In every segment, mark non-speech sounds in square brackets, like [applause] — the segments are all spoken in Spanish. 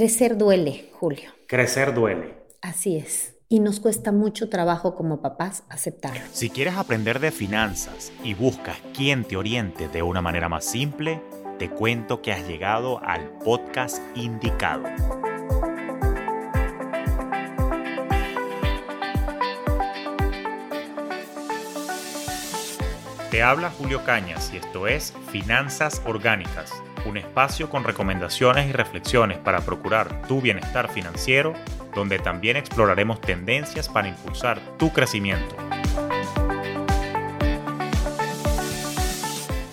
Crecer duele, Julio. Crecer duele. Así es. Y nos cuesta mucho trabajo como papás aceptarlo. Si quieres aprender de finanzas y buscas quien te oriente de una manera más simple, te cuento que has llegado al podcast indicado. Te habla Julio Cañas y esto es Finanzas Orgánicas, un espacio con recomendaciones y reflexiones para procurar tu bienestar financiero, donde también exploraremos tendencias para impulsar tu crecimiento.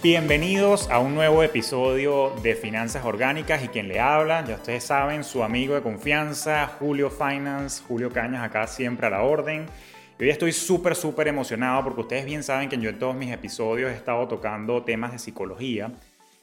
Bienvenidos a un nuevo episodio de Finanzas Orgánicas y quien le habla, ya ustedes saben, su amigo de confianza, Julio Finance, Julio Cañas acá siempre a la orden. Hoy estoy súper, súper emocionado porque ustedes bien saben que yo en todos mis episodios he estado tocando temas de psicología.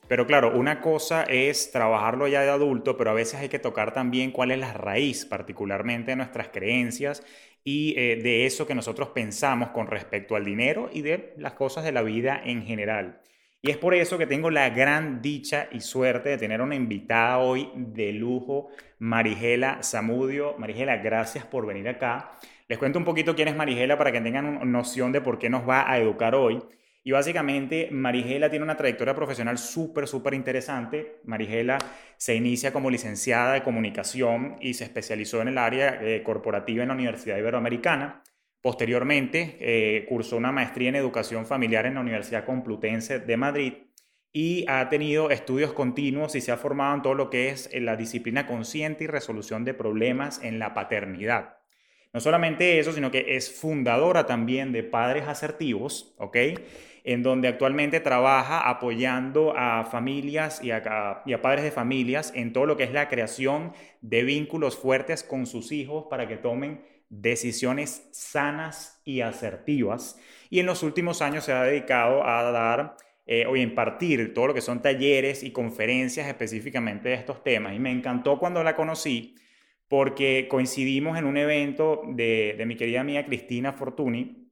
Pero claro, una cosa es trabajarlo ya de adulto, pero a veces hay que tocar también cuál es la raíz, particularmente de nuestras creencias y eh, de eso que nosotros pensamos con respecto al dinero y de las cosas de la vida en general. Y es por eso que tengo la gran dicha y suerte de tener una invitada hoy de lujo, Marigela Zamudio. Marigela, gracias por venir acá. Les cuento un poquito quién es Marigela para que tengan noción de por qué nos va a educar hoy. Y básicamente Marigela tiene una trayectoria profesional súper, súper interesante. Marigela se inicia como licenciada de comunicación y se especializó en el área eh, corporativa en la Universidad Iberoamericana. Posteriormente eh, cursó una maestría en educación familiar en la Universidad Complutense de Madrid y ha tenido estudios continuos y se ha formado en todo lo que es la disciplina consciente y resolución de problemas en la paternidad. No solamente eso, sino que es fundadora también de Padres Asertivos, ¿ok? En donde actualmente trabaja apoyando a familias y a, padres de familias en todo lo que es la creación de vínculos fuertes con sus hijos para que tomen decisiones sanas y asertivas. Y en los últimos años se ha dedicado a dar eh, o impartir todo lo que son talleres y conferencias específicamente de estos temas. Y me encantó cuando la conocí porque coincidimos en un evento de, mi querida amiga Cristina Fortuny,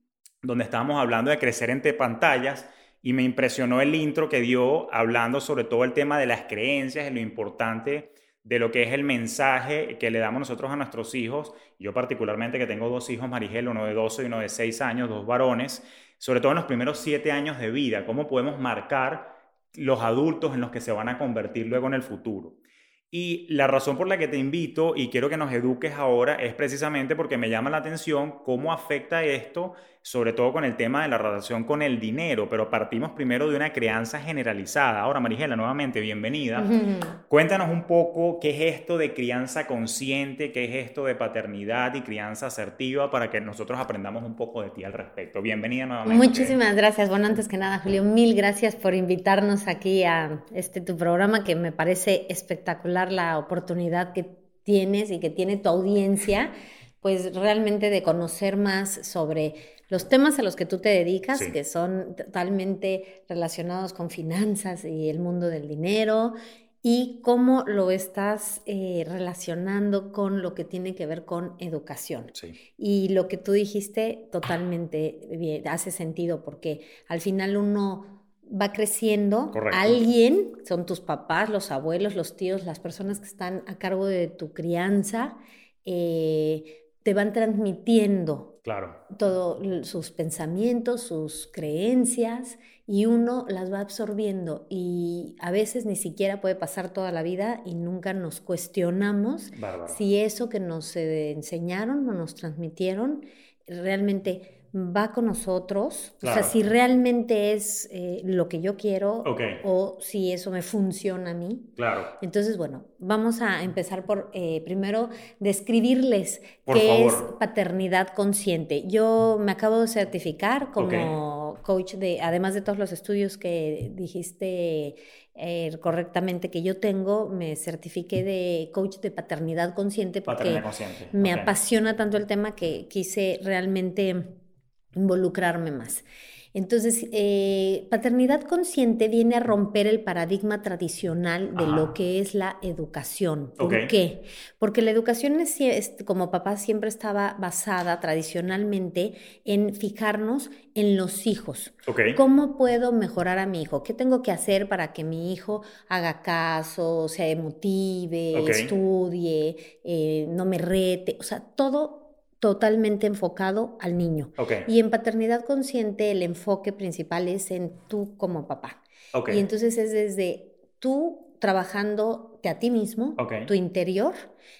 donde estábamos hablando de crecer entre pantallas y me impresionó el intro que dio hablando sobre todo el tema de las creencias y lo importante de lo que es el mensaje que le damos nosotros a nuestros hijos. Yo particularmente que tengo dos hijos, Marigel, uno de 12 y uno de 6 años, dos varones, sobre todo en los primeros 7 años de vida, cómo podemos marcar los adultos en los que se van a convertir luego en el futuro. Y la razón por la que te invito y quiero que nos eduques ahora es precisamente porque me llama la atención cómo afecta esto, sobre todo con el tema de la relación con el dinero, pero partimos primero de una crianza generalizada. Ahora, Marigela, nuevamente, bienvenida. [laughs] Cuéntanos un poco qué es esto de crianza consciente, qué es esto de paternidad y crianza asertiva para que nosotros aprendamos un poco de ti al respecto. Bienvenida nuevamente. Muchísimas gracias. Bueno, antes que nada, Julio, mil gracias por invitarnos aquí a este tu programa que me parece espectacular la oportunidad que tienes y que tiene tu audiencia, pues realmente de conocer más sobre los temas a los que tú te dedicas, que son totalmente relacionados con finanzas y el mundo del dinero, y cómo lo estás eh, relacionando con lo que tiene que ver con educación. Y lo que tú dijiste totalmente bien, hace sentido, porque al final uno va creciendo, alguien, son tus papás, los abuelos, los tíos, las personas que están a cargo de tu crianza, eh, te van transmitiendo claro. todos sus pensamientos, sus creencias, y uno las va absorbiendo. Y a veces ni siquiera puede pasar toda la vida y nunca nos cuestionamos si eso que nos enseñaron o nos transmitieron realmente va con nosotros, o sea, si realmente es eh, lo que yo quiero o si eso me funciona a mí. Claro. Entonces, bueno, vamos a empezar por eh, primero describirles qué es paternidad consciente. Yo me acabo de certificar como coach de, además de todos los estudios que dijiste eh, correctamente que yo tengo, me certifiqué de coach de paternidad consciente porque me apasiona tanto el tema que quise realmente involucrarme más. Entonces, eh, paternidad consciente viene a romper el paradigma tradicional de lo que es la educación. ¿Por qué? Porque la educación es, como papá siempre estaba basada tradicionalmente en fijarnos en los hijos. ¿Cómo puedo mejorar a mi hijo? ¿Qué tengo que hacer para que mi hijo haga caso, se motive, estudie, eh, no me rete? O sea, todo totalmente enfocado al niño. Y en paternidad consciente el enfoque principal es en tú como papá. Y entonces es desde tú a ti mismo, tu interior,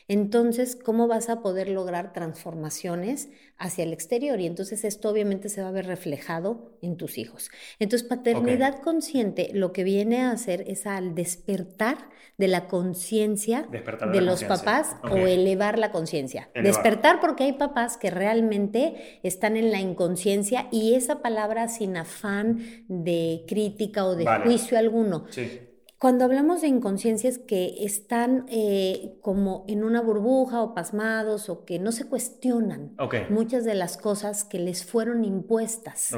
entonces, ¿cómo vas a poder lograr transformaciones hacia el exterior? Y entonces esto obviamente se va a ver reflejado en tus hijos. Entonces, paternidad consciente lo que viene a hacer es al despertar de la conciencia de, los papás o elevar la conciencia. Despertar porque hay papás que realmente están en la inconsciencia y esa palabra sin afán de crítica o de juicio alguno. Sí cuando hablamos de inconsciencias que están eh, como en una burbuja o pasmados o que no se cuestionan muchas de las cosas que les fueron impuestas.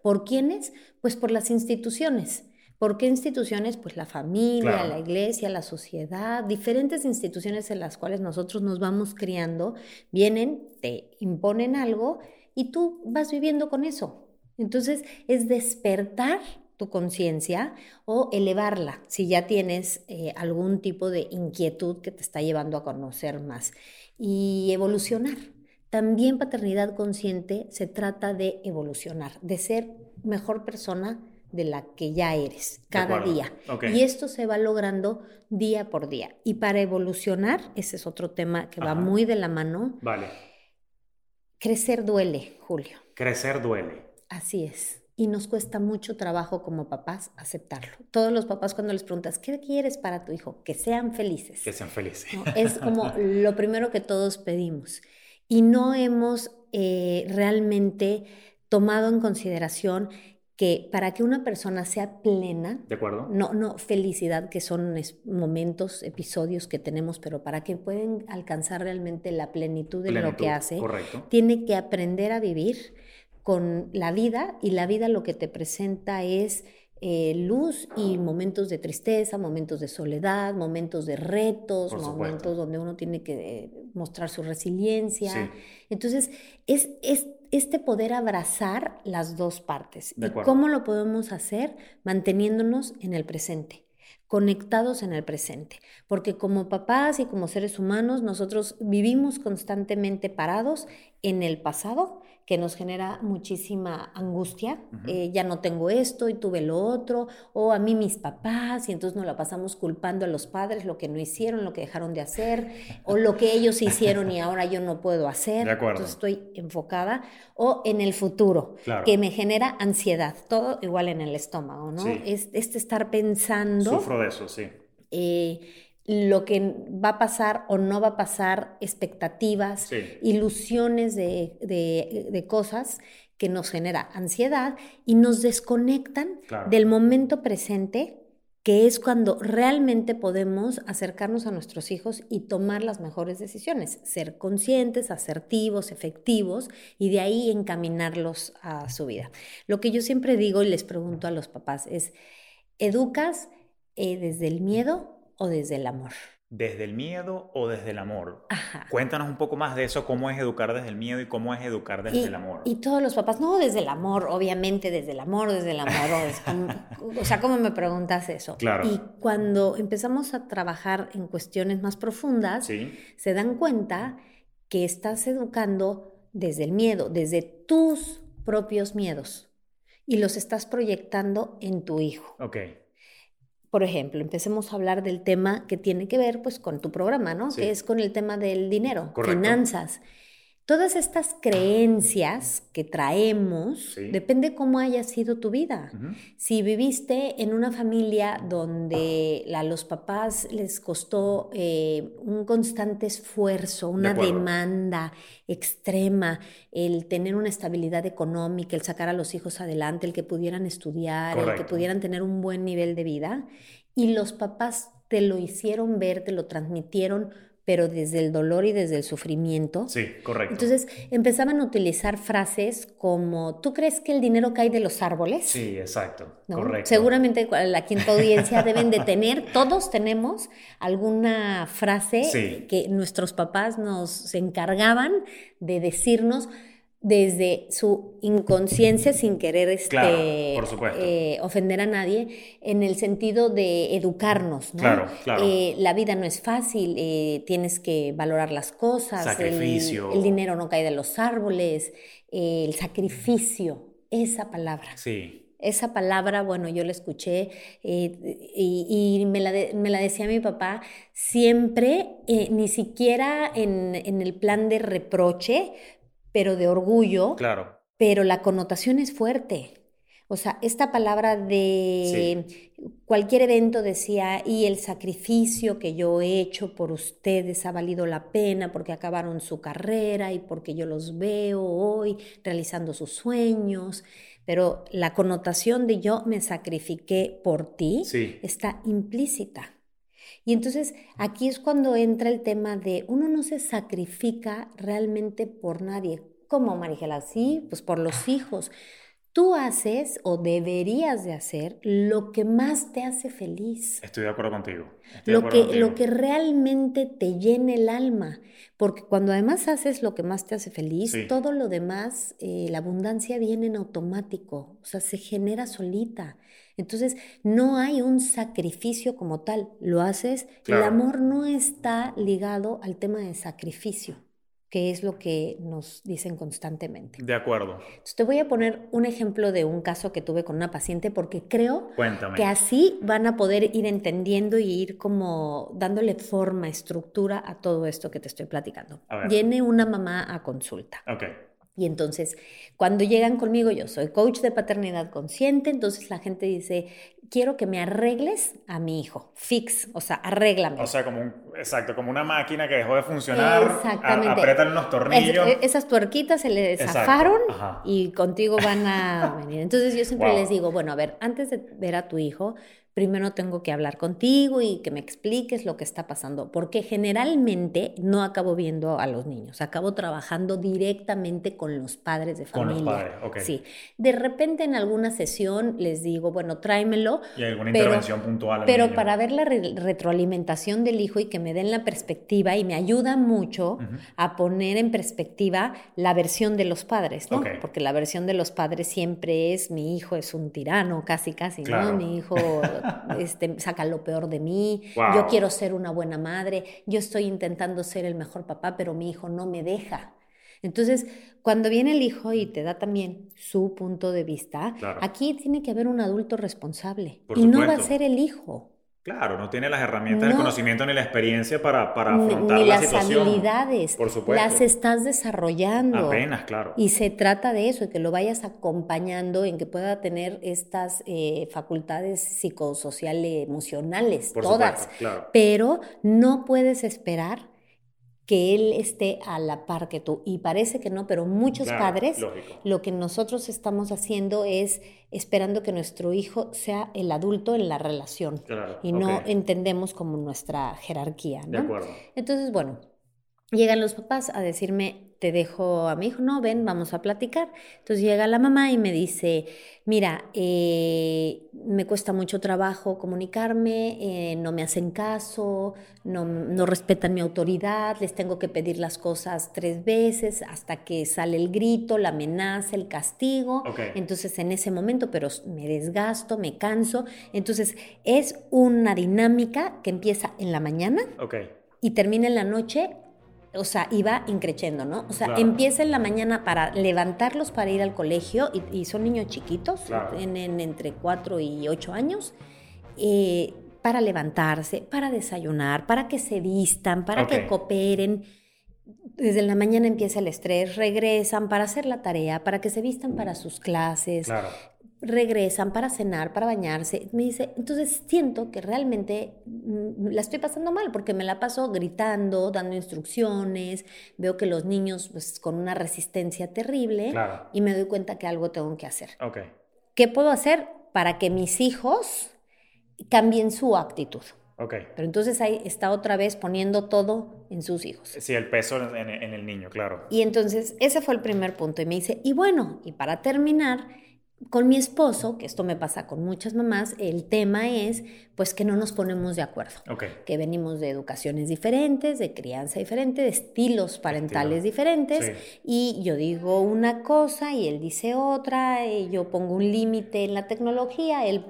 ¿Por quiénes? Pues por las instituciones. ¿Por qué instituciones? Pues la familia, la iglesia, la sociedad, diferentes instituciones en las cuales nosotros nos vamos criando, vienen, te imponen algo y tú vas viviendo con eso. Entonces es despertar tu conciencia o elevarla si ya tienes eh, algún tipo de inquietud que te está llevando a conocer más y evolucionar. También paternidad consciente se trata de evolucionar, de ser mejor persona de la que ya eres cada día. Y esto se va logrando día por día. Y para evolucionar, ese es otro tema que va muy de la mano. Vale. Crecer duele, Julio. Crecer duele. Así es y nos cuesta mucho trabajo como papás aceptarlo. Todos los papás cuando les preguntas, ¿qué quieres para tu hijo? Que sean felices. Que sean felices. Es como [laughs] lo primero que todos pedimos. Y no hemos eh, realmente tomado en consideración que para que una persona sea plena, ¿De acuerdo? No, no felicidad, que son momentos, episodios que tenemos, pero para que puedan alcanzar realmente la plenitud de lo que hace, tiene que aprender a vivir con la vida y la vida lo que te presenta es eh, luz y momentos de tristeza, momentos de soledad, momentos de retos, momentos donde uno tiene que eh, mostrar su resiliencia. Entonces, es, es, este poder abrazar las dos partes. ¿Y cómo lo podemos hacer? Manteniéndonos en el presente conectados en el presente, porque como papás y como seres humanos nosotros vivimos constantemente parados en el pasado que nos genera muchísima angustia. Eh, ya no tengo esto y tuve lo otro, o a mí mis papás, y entonces nos la pasamos culpando a los padres lo que no hicieron, lo que dejaron de hacer, o lo que ellos hicieron y ahora yo no puedo hacer. Entonces estoy enfocada. O en el futuro, que me genera ansiedad, todo igual en el estómago, ¿no? Es este estar pensando. Sufro de eso, sí. Eh, lo que va a pasar o no va a pasar, expectativas, ilusiones de, cosas que nos genera ansiedad y nos desconectan del momento presente, que es cuando realmente podemos acercarnos a nuestros hijos y tomar las mejores decisiones, ser conscientes, asertivos, efectivos y de ahí encaminarlos a su vida. Lo que yo siempre digo y les pregunto a los papás es, ¿educas eh, desde el miedo o desde el amor? ¿Desde el miedo o desde el amor? Cuéntanos un poco más de eso, cómo es educar desde el miedo y cómo es educar desde el amor. Y todos los papás, no, desde el amor, obviamente, desde el amor, desde el amor. o sea, ¿cómo me preguntas eso? Claro. Y cuando empezamos a trabajar en cuestiones más profundas, se dan cuenta que estás educando desde el miedo, desde tus propios miedos y los estás proyectando en tu hijo. Ok. Por ejemplo, empecemos a hablar del tema que tiene que ver pues con tu programa, ¿no? Que es con el tema del dinero, finanzas. Todas estas creencias que traemos, depende cómo haya sido tu vida. Si viviste en una familia donde a los papás les costó eh, un constante esfuerzo, una demanda extrema, el tener una estabilidad económica, el sacar a los hijos adelante, el que pudieran estudiar, el que pudieran tener un buen nivel de vida, y los papás te lo hicieron ver, te lo transmitieron pero desde el dolor y desde el sufrimiento. Sí, correcto. Entonces empezaban a utilizar frases como, ¿tú crees que el dinero cae de los árboles? Sí, exacto, correcto. Seguramente aquí en tu audiencia [laughs] deben de tener, todos tenemos alguna frase que nuestros papás nos encargaban de decirnos desde su inconsciencia sin querer este, eh, ofender a nadie, en el sentido de educarnos. ¿no? Claro, claro. Eh, la vida no es fácil, eh, tienes que valorar las cosas, sacrificio. El, dinero no cae de los árboles, el sacrificio, esa palabra. Sí. Esa palabra, bueno, yo la escuché y, me, la me, la decía mi papá siempre, ni siquiera en, en el plan de reproche, pero de orgullo. Claro. Pero la connotación es fuerte. O sea, esta palabra de cualquier evento decía, y el sacrificio que yo he hecho por ustedes ha valido la pena porque acabaron su carrera y porque yo los veo hoy realizando sus sueños. Pero la connotación de yo me sacrifiqué por ti está implícita. Y entonces aquí es cuando entra el tema de uno no se sacrifica realmente por nadie. ¿Cómo, Marigela? Sí, pues por los hijos. Tú haces o deberías de hacer lo que más te hace feliz. Estoy de acuerdo contigo. lo, que, lo que realmente te llena el alma. Porque cuando además haces lo que más te hace feliz, todo lo demás, eh, la abundancia viene en automático, o sea, se genera solita. Entonces, no hay un sacrificio como tal, lo haces, el amor no está ligado al tema de sacrificio que es lo que nos dicen constantemente. De acuerdo. te voy a poner un ejemplo de un caso que tuve con una paciente porque creo que así van a poder ir entendiendo y ir como dándole forma, estructura a todo esto que te estoy platicando. Viene una mamá a consulta. Okay. Y entonces, cuando llegan conmigo, yo soy coach de paternidad consciente, entonces la gente dice, quiero que me arregles a mi hijo, fix, o sea, arréglame. O sea, como un, exacto, como una máquina que dejó de funcionar, Exactamente. apretan unos tornillos. Esas tuerquitas se le zafaron y contigo van a venir. Entonces yo siempre les digo, bueno, a ver, antes de ver a tu hijo, primero tengo que hablar contigo y que me expliques lo que está pasando, porque generalmente no acabo viendo a los niños, acabo trabajando directamente con los padres de familia. Con los padres, ok. Sí. De repente en alguna sesión les digo, bueno, tráemelo. Y alguna intervención puntual. Pero para ver la retroalimentación del hijo y que me den la perspectiva y me ayuda mucho a poner en perspectiva la versión de los padres, ¿no? Porque la versión de los padres siempre es mi hijo es un tirano, casi, casi, ¿no? Mi hijo [laughs] este, saca lo peor de mí, yo quiero ser una buena madre, yo estoy intentando ser el mejor papá, pero mi hijo no me deja. Entonces, cuando viene el hijo y te da también su punto de vista, aquí tiene que haber un adulto responsable y no va a ser el hijo. Claro, no tiene las herramientas, el conocimiento ni la experiencia para, para afrontar ni, la las habilidades. Por supuesto. Las estás desarrollando. Apenas, claro. Y se trata de eso, de que lo vayas acompañando en que pueda tener estas eh, facultades psicosociales, emocionales, Por todas. Supuesto, claro. Pero no puedes esperar que él esté a la par que tú. Y parece que no, pero muchos padres lo que nosotros estamos haciendo es esperando que nuestro hijo sea el adulto en la relación. y no entendemos como nuestra jerarquía. ¿no? De acuerdo. Entonces, bueno, llegan los papás a decirme, te dejo a mi hijo, no, ven, vamos a platicar. Entonces llega la mamá y me dice, mira, eh, me cuesta mucho trabajo comunicarme, eh, no me hacen caso, no, respetan mi autoridad, les tengo que pedir las cosas tres veces hasta que sale el grito, la amenaza, el castigo. Entonces en ese momento, pero me desgasto, me canso. Entonces es una dinámica que empieza en la mañana. Y termina en la noche o sea, iba increciendo, ¿no? O sea, empieza en la mañana para levantarlos para ir al colegio y, son niños chiquitos, tienen entre 4 y 8 años, eh, para levantarse, para desayunar, para que se vistan, para que cooperen. Desde la mañana empieza el estrés, regresan para hacer la tarea, para que se vistan para sus clases, claro regresan para cenar, para bañarse. Me dice, entonces siento que realmente mm, la estoy pasando mal porque me la paso gritando, dando instrucciones, veo que los niños pues con una resistencia terrible y me doy cuenta que algo tengo que hacer. Okay. ¿Qué puedo hacer para que mis hijos cambien su actitud? Ok. Pero entonces ahí está otra vez poniendo todo en sus hijos. Sí, el peso en, en el niño, claro. Y entonces ese fue el primer punto. Y me dice, y bueno, y para terminar, con mi esposo, que esto me pasa con muchas mamás, el tema es pues que no nos ponemos de acuerdo. Que venimos de educaciones diferentes, de crianza diferente, de estilos parentales diferentes. Y yo digo una cosa y él dice otra, y yo pongo un límite en la tecnología, él,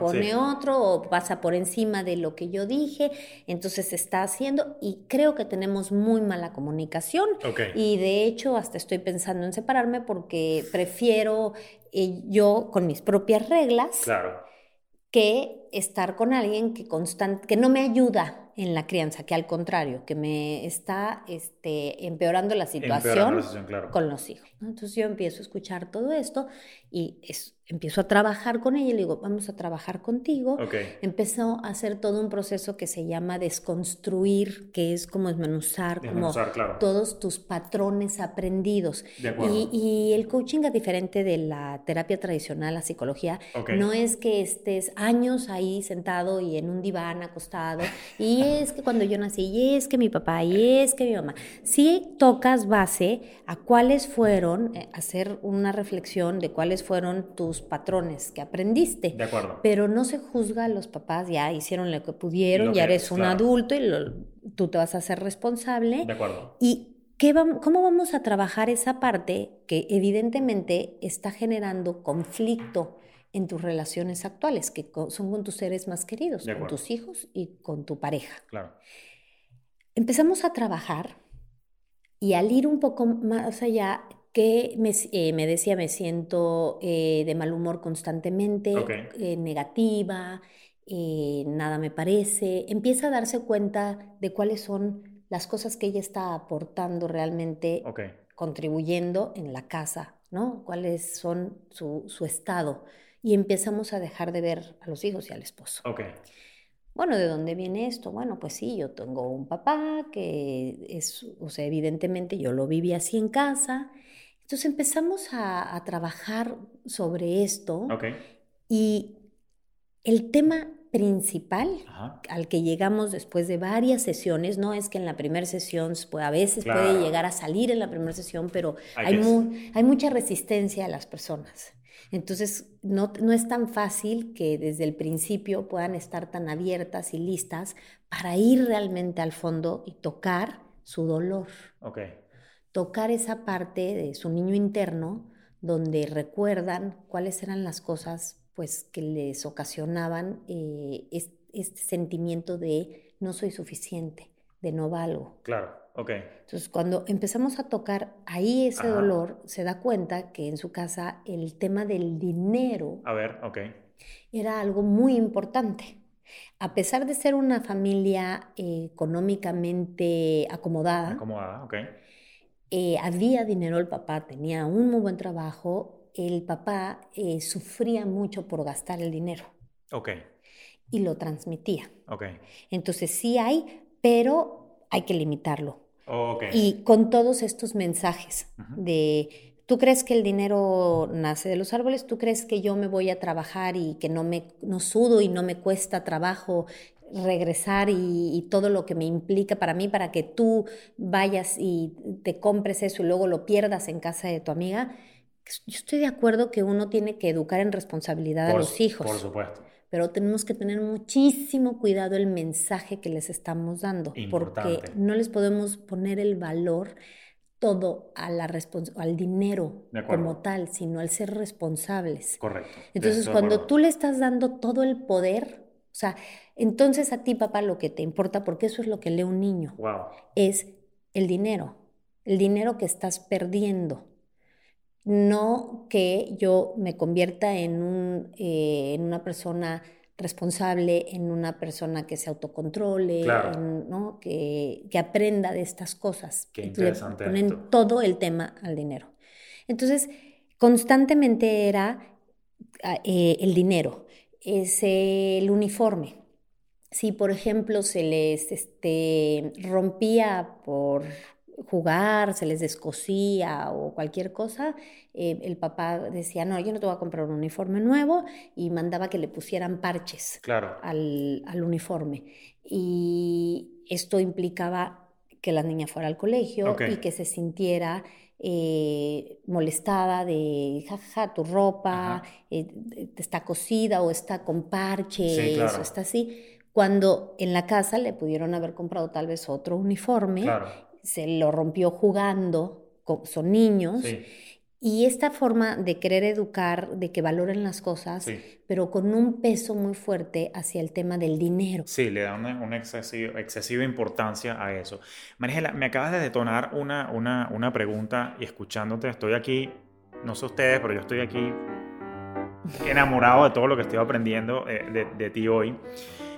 pone, otro o pasa por encima de lo que yo dije. Entonces se está haciendo y creo que tenemos muy mala comunicación. Y de hecho hasta estoy pensando en separarme porque prefiero yo con mis propias reglas. Claro que estar con alguien que, constant, que no me ayuda en la crianza, que al contrario, que me está este, empeorando la situación, con los hijos. Entonces yo empiezo a escuchar todo esto y es, empiezo a trabajar con ella y le digo, vamos a trabajar contigo. Empezó a hacer todo un proceso que se llama desconstruir, que es como desmenuzar, como todos tus patrones aprendidos. y, y, el coaching, a diferente de la terapia tradicional, la psicología, no es que estés años ahí sentado y en un diván acostado, y es que cuando yo nací, y es que mi papá, y es que mi mamá. Sí tocas base a cuáles fueron, eh, hacer una reflexión de cuáles fueron tus patrones que aprendiste. De acuerdo. Pero no se juzga a los papás, ya hicieron lo que pudieron, ya eres un adulto y tú te vas a hacer responsable. De acuerdo. Y ¿Qué ¿Cómo vamos a trabajar esa parte que evidentemente está generando conflicto en tus relaciones actuales, que son con tus seres más queridos, con tus hijos y con tu pareja? Claro. Empezamos a trabajar y al ir un poco más allá, que me, eh, me decía, me siento eh, de mal humor constantemente, eh, negativa, nada me parece. Empieza a darse cuenta de cuáles son las cosas que ella está aportando realmente, contribuyendo en la casa, ¿no? Cuáles son su, su, estado. Y empezamos a dejar de ver a los hijos y al esposo. Bueno, ¿de dónde viene esto? Bueno, pues sí, yo tengo un papá que es, o sea, evidentemente yo lo viví así en casa entonces empezamos a, trabajar sobre esto y el tema principal al que llegamos después de varias sesiones, no es que en la primera sesión pues, a veces puede llegar a salir en la primera sesión, pero hay, hay mucha resistencia a las personas. Entonces, no, no, es tan fácil que desde el principio puedan estar tan abiertas y listas para ir realmente al fondo y tocar su dolor. Okay tocar esa parte de su niño interno donde recuerdan cuáles eran las cosas pues que les ocasionaban eh, este, sentimiento de no soy suficiente, de no valgo. Claro, ok. Entonces cuando empezamos a tocar ahí ese dolor, se da cuenta que en su casa el tema del dinero... A ver, ok. Era algo muy importante. A pesar de ser una familia eh, económicamente acomodada, acomodada, ok eh, había dinero el papá, tenía un muy buen trabajo, el papá eh, sufría mucho por gastar el dinero. Y lo transmitía. Entonces sí hay, pero hay que limitarlo. Okay. Y con todos estos mensajes de, ¿tú crees que el dinero nace de los árboles? ¿Tú crees que yo me voy a trabajar y que no me no sudo y no me cuesta trabajo regresar y, todo lo que me implica para mí, para que tú vayas y te compres eso y luego lo pierdas en casa de tu amiga, yo estoy de acuerdo que uno tiene que educar en responsabilidad a los hijos. Por supuesto. Pero tenemos que tener muchísimo cuidado el mensaje que les estamos dando, porque no les podemos poner el valor todo a la al dinero como tal, sino al ser responsables. Correcto. Entonces, cuando tú le estás dando todo el poder, o sea, entonces a ti, papá, lo que te importa, porque eso es lo que lee un niño, es el dinero, el dinero que estás perdiendo. No que yo me convierta en, un, eh, en una persona responsable, en una persona que se autocontrole, ¿no? que, que, aprenda de estas cosas. Qué interesante. Le ponen todo el tema al dinero. Entonces, constantemente era ah, eh, el dinero es el uniforme. Si, por ejemplo, se les este, rompía por jugar, se les descosía o cualquier cosa, eh, el papá decía, no, yo no te voy a comprar un uniforme nuevo y mandaba que le pusieran parches claro. al, al uniforme. Y esto implicaba que la niña fuera al colegio y que se sintiera eh, molestada de, jaja, tu ropa eh, está cosida o está con parches o está así. Cuando en la casa le pudieron haber comprado tal vez otro uniforme, se lo rompió jugando, son niños. Y esta forma de querer educar, de que valoren las cosas, pero con un peso muy fuerte hacia el tema del dinero. Sí, le da una, excesiva importancia a eso. Marigela, me acabas de detonar una, una, una pregunta y escuchándote, estoy aquí, no sé ustedes, pero yo estoy aquí enamorado de todo lo que estoy aprendiendo eh, de, de ti hoy.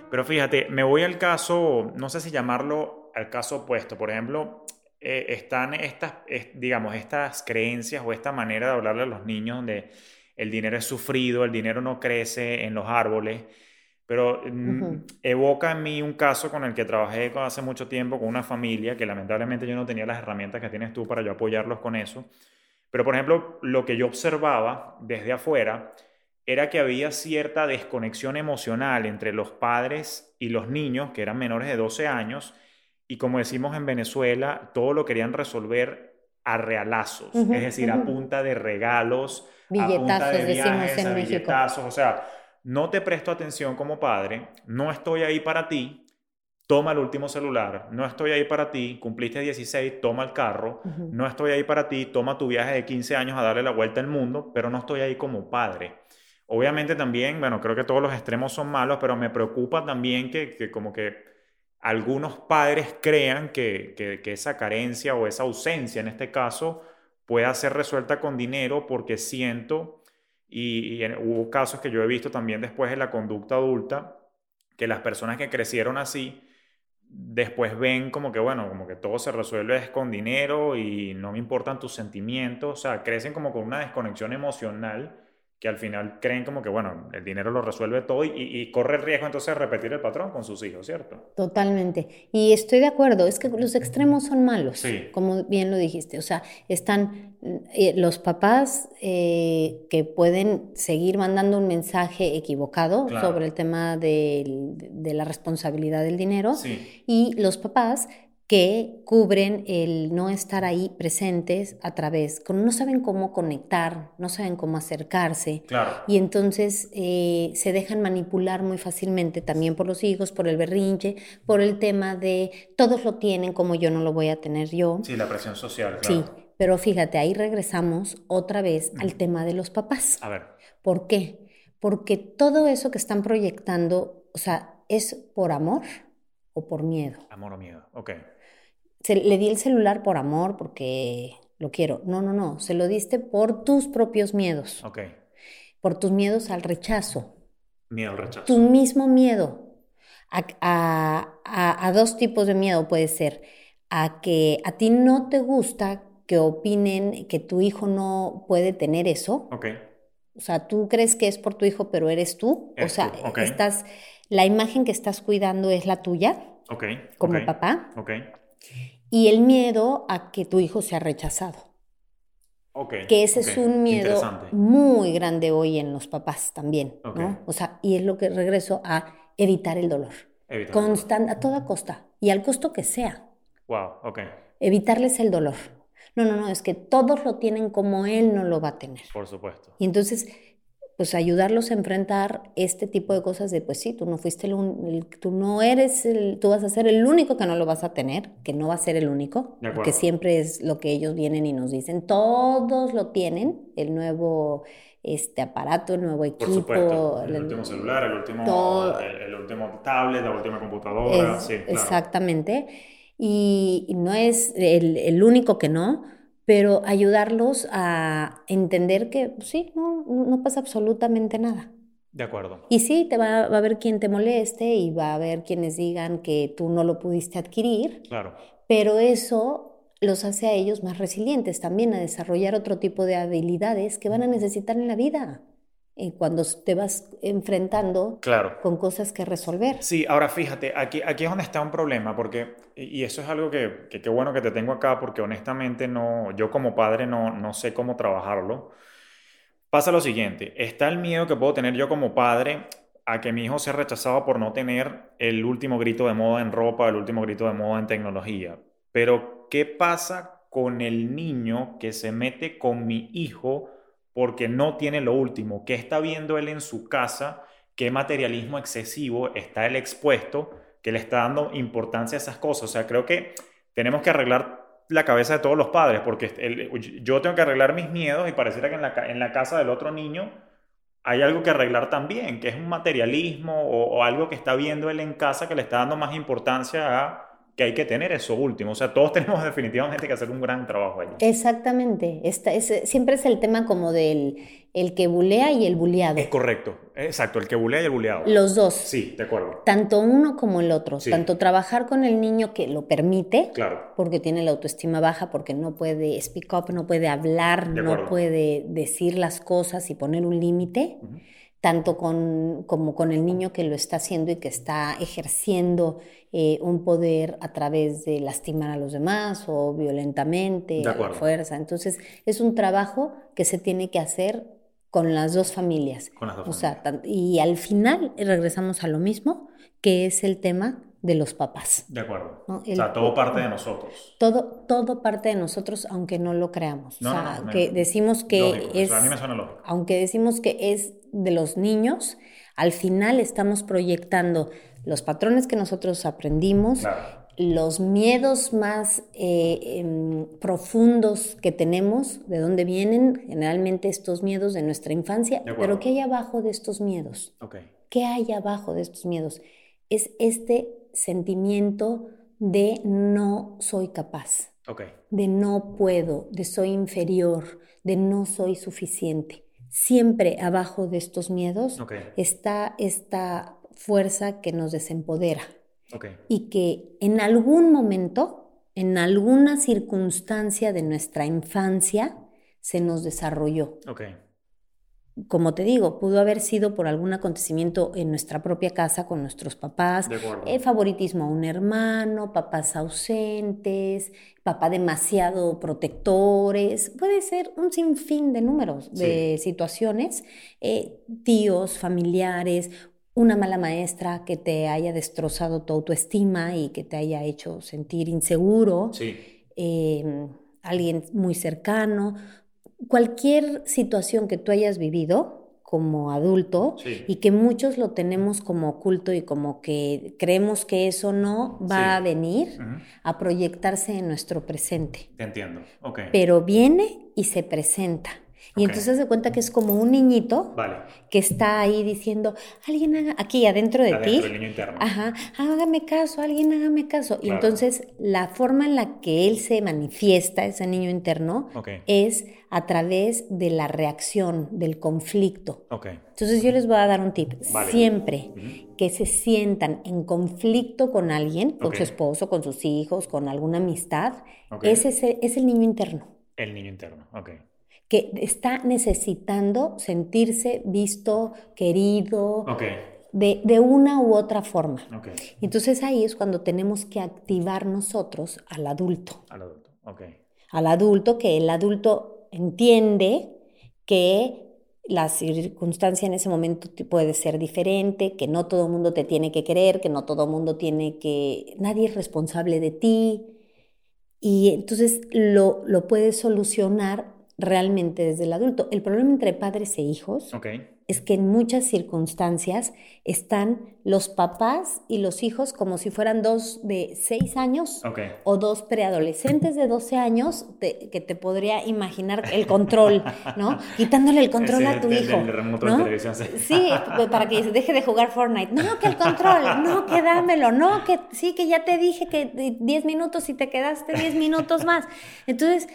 Pero fíjate, me voy al caso, no sé si llamarlo al caso opuesto. Por ejemplo, eh, están estas, digamos, estas creencias o esta manera de hablarle a los niños donde el dinero es sufrido, el dinero no crece en los árboles, pero mm, evoca en mí un caso con el que trabajé hace mucho tiempo con una familia que lamentablemente yo no tenía las herramientas que tienes tú para yo apoyarlos con eso. Pero, por ejemplo, lo que yo observaba desde afuera era que había cierta desconexión emocional entre los padres y los niños, que eran menores de 12 años, y como decimos en Venezuela, todo lo querían resolver a realazos, es decir, a punta de regalos, a punta de viajes, a billetazos, o sea, no te presto atención como padre, no estoy ahí para ti, toma el último celular, no estoy ahí para ti, cumpliste 16, toma el carro, no estoy ahí para ti, toma tu viaje de 15 años a darle la vuelta al mundo, pero no estoy ahí como padre. Obviamente también, bueno, creo que todos los extremos son malos, pero me preocupa también que, que como que algunos padres crean que, esa carencia o esa ausencia en este caso pueda ser resuelta con dinero porque siento, y, hubo casos que yo he visto también después de la conducta adulta, que las personas que crecieron así, después ven como que, bueno, como que todo se resuelve con dinero y no me importan tus sentimientos, o sea, crecen como con una desconexión emocional que al final creen como que, bueno, el dinero lo resuelve todo y, corre el riesgo entonces de repetir el patrón con sus hijos, ¿cierto? Totalmente. Y estoy de acuerdo, es que los extremos son malos, como bien lo dijiste. O sea, están eh, los papás eh, que pueden seguir mandando un mensaje equivocado sobre el tema de, de, la responsabilidad del dinero y los papás que cubren el no estar ahí presentes a través, no saben cómo conectar, no saben cómo acercarse. Y entonces eh, se dejan manipular muy fácilmente también por los hijos, por el berrinche, por el tema de todos lo tienen como yo no lo voy a tener yo. Sí, la presión social. Claro. Sí, pero fíjate, ahí regresamos otra vez al tema de los papás. A ver. ¿Por qué? Porque todo eso que están proyectando, o sea, es por amor o por miedo. Amor o miedo, ok le di el celular por amor, porque lo quiero. No, no, no. Se lo diste por tus propios miedos. Ok. Por tus miedos al rechazo. Miedo al rechazo. Tu mismo miedo. A, dos tipos de miedo puede ser. A que a ti no te gusta que opinen que tu hijo no puede tener eso. Ok. O sea, tú crees que es por tu hijo, pero eres tú. o sea, estás, la imagen que estás cuidando es la tuya. Ok. Como papá. Ok y el miedo a que tu hijo sea rechazado. Okay, que ese es un miedo muy grande hoy en los papás también, ¿no? O sea, y es lo que regreso a evitar el dolor. Constant, a toda costa y al costo que sea. Wow, ok. Evitarles el dolor. No, no, no, es que todos lo tienen como él no lo va a tener. Por supuesto. Y entonces pues ayudarlos a enfrentar este tipo de cosas de, pues sí, tú no fuiste el, tú no eres el, tú vas a ser el único que no lo vas a tener, que no va a ser el único, que siempre es lo que ellos vienen y nos dicen, todos lo tienen, el nuevo este aparato, el nuevo equipo. Por supuesto, el, último celular, el último, el, último tablet, la última computadora, sí, claro. Exactamente, y, no es el único que no, pero ayudarlos a entender que pues sí, no, no pasa absolutamente nada. De acuerdo. Y sí, te va, a haber quien te moleste y va a haber quienes digan que tú no lo pudiste adquirir. Claro. Pero eso los hace a ellos más resilientes también a desarrollar otro tipo de habilidades que van a necesitar en la vida. Eh, cuando te vas enfrentando claro. con cosas que resolver. Sí, ahora fíjate, aquí, aquí es donde está un problema, porque, y eso es algo que, qué bueno que te tengo acá, porque honestamente no, yo como padre no, no sé cómo trabajarlo. Pasa lo siguiente, está el miedo que puedo tener yo como padre a que mi hijo sea rechazado por no tener el último grito de moda en ropa, el último grito de moda en tecnología. Pero, ¿qué pasa con el niño que se mete con mi hijo porque no tiene lo último? ¿Qué está viendo él en su casa? ¿Qué materialismo excesivo está él expuesto que le está dando importancia a esas cosas? O sea, creo que tenemos que arreglar la cabeza de todos los padres, porque yo tengo que arreglar mis miedos y pareciera que en la, en la casa del otro niño hay algo que arreglar también, que es un materialismo o, algo que está viendo él en casa que le está dando más importancia a que hay que tener eso último. O sea, todos [laughs] tenemos definitivamente que hacer un gran trabajo ahí. Exactamente. Esta es, siempre es el tema como del el que bulea y el buleado. Es correcto. Exacto, el que bulea y el buleado. Los dos. Sí, de acuerdo. Tanto uno como el otro. Tanto trabajar con el niño que lo permite, claro. porque tiene la autoestima baja, porque no puede speak up, no puede hablar, no puede decir las cosas y poner un límite tanto con, como con el niño que lo está haciendo y que está ejerciendo eh, un poder a través de lastimar a los demás o violentamente, a la fuerza. Entonces, es un trabajo que se tiene que hacer con las dos familias. Con las dos o sea, y al final regresamos a lo mismo, que es el tema de los papás. De acuerdo. o sea, todo parte de nosotros. Todo, todo parte de nosotros, aunque no lo creamos. o sea, que decimos que es. a mí me suena lógico. Aunque decimos que es de los niños, al final estamos proyectando los patrones que nosotros aprendimos, los miedos más eh, em, profundos que tenemos, de dónde vienen generalmente estos miedos de nuestra infancia, pero ¿qué hay abajo de estos miedos? ¿Qué hay abajo de estos miedos? Es este sentimiento de no soy capaz, de no puedo, de soy inferior, de no soy suficiente. Siempre abajo de estos miedos está esta fuerza que nos desempodera. Y que en algún momento, en alguna circunstancia de nuestra infancia, se nos desarrolló como te digo, pudo haber sido por algún acontecimiento en nuestra propia casa con nuestros papás, el favoritismo a un hermano, papás ausentes, papá demasiado protectores, puede ser un sinfín de números, de situaciones, eh, tíos, familiares, una mala maestra que te haya destrozado tu autoestima y que te haya hecho sentir inseguro, em, alguien muy cercano, cualquier situación que tú hayas vivido como adulto y que muchos lo tenemos como oculto y como que creemos que eso no va a venir a proyectarse en nuestro presente. Te entiendo, ok. Pero viene y se presenta. Y entonces se cuenta que es como un niñito que está ahí diciendo, alguien haga, aquí adentro de ti. Ajá, hágame caso, alguien hágame caso. Y entonces la forma en la que él se manifiesta, ese niño interno, es a través de la reacción, del conflicto. Entonces yo les voy a dar un tip. Siempre que se sientan en conflicto con alguien, con su esposo, con sus hijos, con alguna amistad, ese es el niño interno. El niño interno, ok que está necesitando sentirse visto, querido, de, una u otra forma. Entonces ahí es cuando tenemos que activar nosotros al adulto. Al adulto, ok. Al adulto, que el adulto entiende que la circunstancia en ese momento puede ser diferente, que no todo el mundo te tiene que querer, que no todo el mundo tiene que, nadie es responsable de ti. Y entonces lo, lo puedes solucionar realmente desde el adulto. El problema entre padres e hijos es que en muchas circunstancias están los papás y los hijos como si fueran dos de seis años o dos preadolescentes de 12 años que te podría imaginar el control, ¿no? [laughs] Quitándole el control a tu hijo. sí, pues, para que deje de jugar Fortnite. No, que el control, no, que dámelo, no, que sí, que ya te dije que 10 minutos y te quedaste 10 minutos más. Entonces,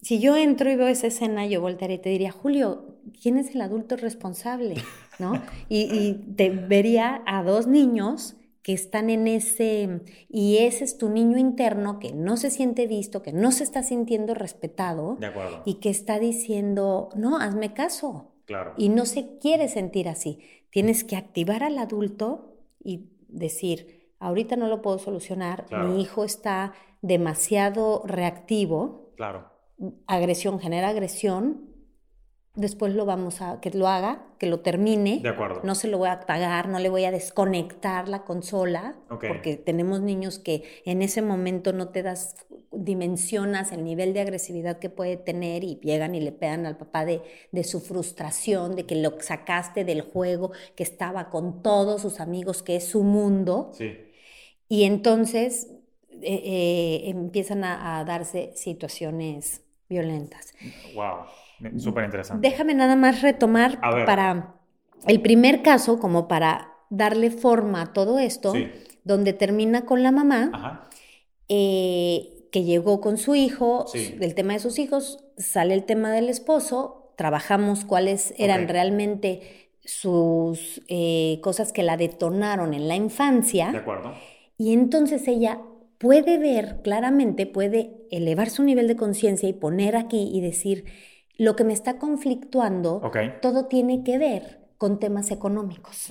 si yo entro y veo esa escena, yo voltearía y te diría, Julio, ¿quién es el adulto responsable? ¿No? Y, te vería a dos niños que están en ese, y ese es tu niño interno que no se siente visto, que no se está sintiendo respetado de acuerdo. y que está diciendo, no, hazme caso, Claro. Y no se quiere sentir así. Tienes que activar al adulto y decir, ahorita no lo puedo solucionar, mi hijo está demasiado reactivo. Claro. Agresión genera agresión, después lo vamos a que lo haga, que lo termine. De acuerdo. No se lo voy a apagar, no le voy a desconectar la consola, porque tenemos niños que en ese momento no te das dimensionas el nivel de agresividad que puede tener y llegan y le pegan al papá de, de su frustración, de que lo sacaste del juego, que estaba con todos sus amigos, que es su mundo. Sí. Y entonces eh, eh, empiezan a, a darse situaciones violentas. Wow. Súper interesante. Déjame nada más retomar para el primer caso, como para darle forma a todo esto, donde termina con la mamá, eh, que llegó con su hijo, del tema de sus hijos, sale el tema del esposo, trabajamos cuáles eran realmente sus eh, cosas que la detonaron en la infancia. De acuerdo. Y entonces ella puede ver claramente, puede elevar su nivel de conciencia y poner aquí y decir, lo que me está conflictuando, todo tiene que ver con temas económicos.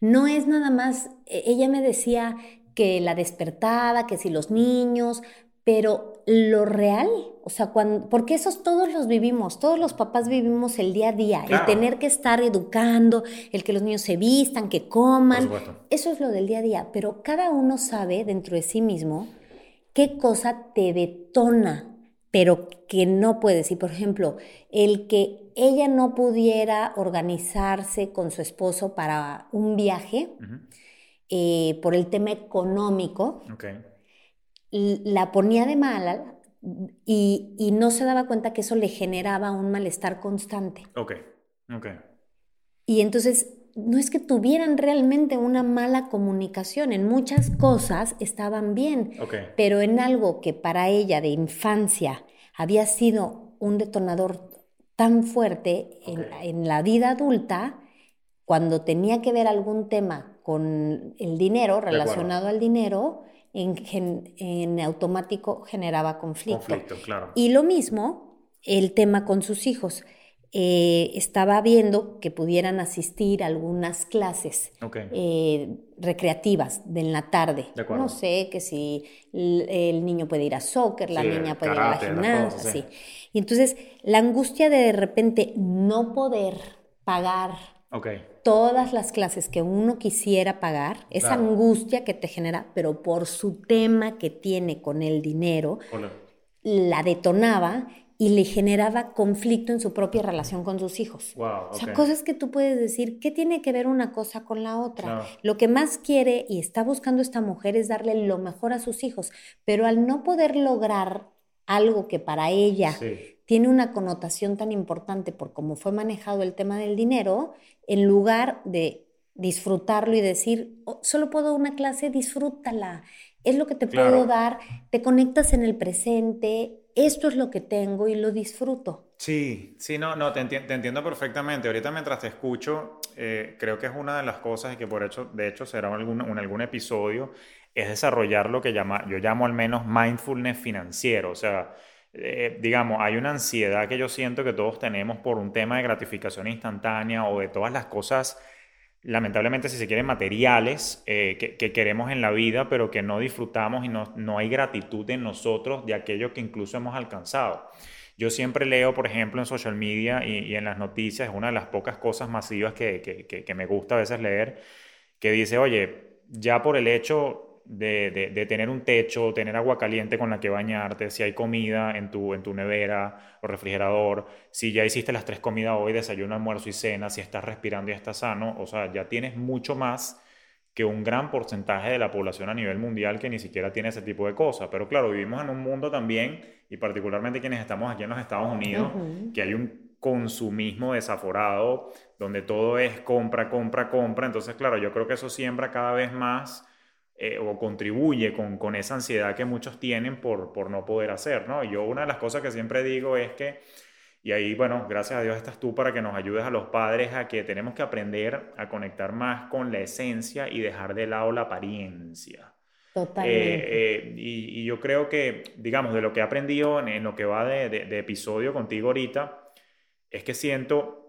No es nada más, e, ella me decía que la despertada, que si los niños, pero lo real, o sea, cuando, porque esos todos los vivimos, todos los papás vivimos el día a día, el tener que estar educando, el que los niños se vistan, que coman, eso es lo del día a día, pero cada uno sabe dentro de sí mismo qué cosa te detona pero que no puede. Si, por ejemplo, el que ella no pudiera organizarse con su esposo para un viaje eh, por el tema económico, la ponía de mala y, y, no se daba cuenta que eso le generaba un malestar constante. Ok, ok. Y entonces no es que tuvieran realmente una mala comunicación, en muchas cosas estaban bien, pero en algo que para ella de infancia había sido un detonador tan fuerte en, la vida adulta, cuando tenía que ver algún tema con el dinero, relacionado al dinero, en, automático generaba conflicto. conflicto claro. Y lo mismo el tema con sus hijos. Eh, estaba viendo que pudieran asistir a algunas clases eh, recreativas de en la tarde. no sé, que si el, niño puede ir a soccer, la niña puede ir a la gimnasia, Y entonces la angustia de de repente no poder pagar todas las clases que uno quisiera pagar, esa angustia que te genera, pero por su tema que tiene con el dinero, la detonaba y le generaba conflicto en su propia relación con sus hijos. o sea, cosas que tú puedes decir, ¿qué tiene que ver una cosa con la otra? Lo que más quiere y está buscando esta mujer es darle lo mejor a sus hijos, pero al no poder lograr algo que para ella tiene una connotación tan importante por cómo fue manejado el tema del dinero, en lugar de disfrutarlo y decir, oh, solo puedo una clase, disfrútala. Es lo que te puedo dar, te conectas en el presente, esto es lo que tengo y lo disfruto. Sí, sí, no, no, te, entiendo perfectamente. Ahorita mientras te escucho, eh, creo que es una de las cosas y que por hecho, de hecho, será algún, un, algún episodio, es desarrollar lo que llama, yo llamo al menos mindfulness financiero. O sea, eh, digamos, hay una ansiedad que yo siento que todos tenemos por un tema de gratificación instantánea o de todas las cosas lamentablemente, si se quieren, materiales eh, que, queremos en la vida, pero que no disfrutamos y no, no, hay gratitud en nosotros de aquello que incluso hemos alcanzado. Yo siempre leo, por ejemplo, en social media y, en las noticias, es una de las pocas cosas masivas que, que me gusta a veces leer, que dice, oye, ya por el hecho de, tener un techo, tener agua caliente con la que bañarte, si hay comida en tu, en tu nevera o refrigerador, si ya hiciste las tres comidas hoy, desayuno, almuerzo y cena, si estás respirando y estás sano, o sea, ya tienes mucho más que un gran porcentaje de la población a nivel mundial que ni siquiera tiene ese tipo de cosas. Pero claro, vivimos en un mundo también, y particularmente quienes estamos aquí en los Estados Unidos, que hay un consumismo desaforado, donde todo es compra, compra, compra. Entonces, claro, yo creo que eso siembra cada vez más eh, o contribuye con, con, esa ansiedad que muchos tienen por, por no poder hacer, ¿no? yo una de las cosas que siempre digo es que, y ahí, bueno, gracias a Dios estás tú para que nos ayudes a los padres a que tenemos que aprender a conectar más con la esencia y dejar de lado la apariencia. Totalmente. Eh, eh, y, yo creo que, digamos, de lo que he aprendido en, lo que va de, de, de episodio contigo ahorita, es que siento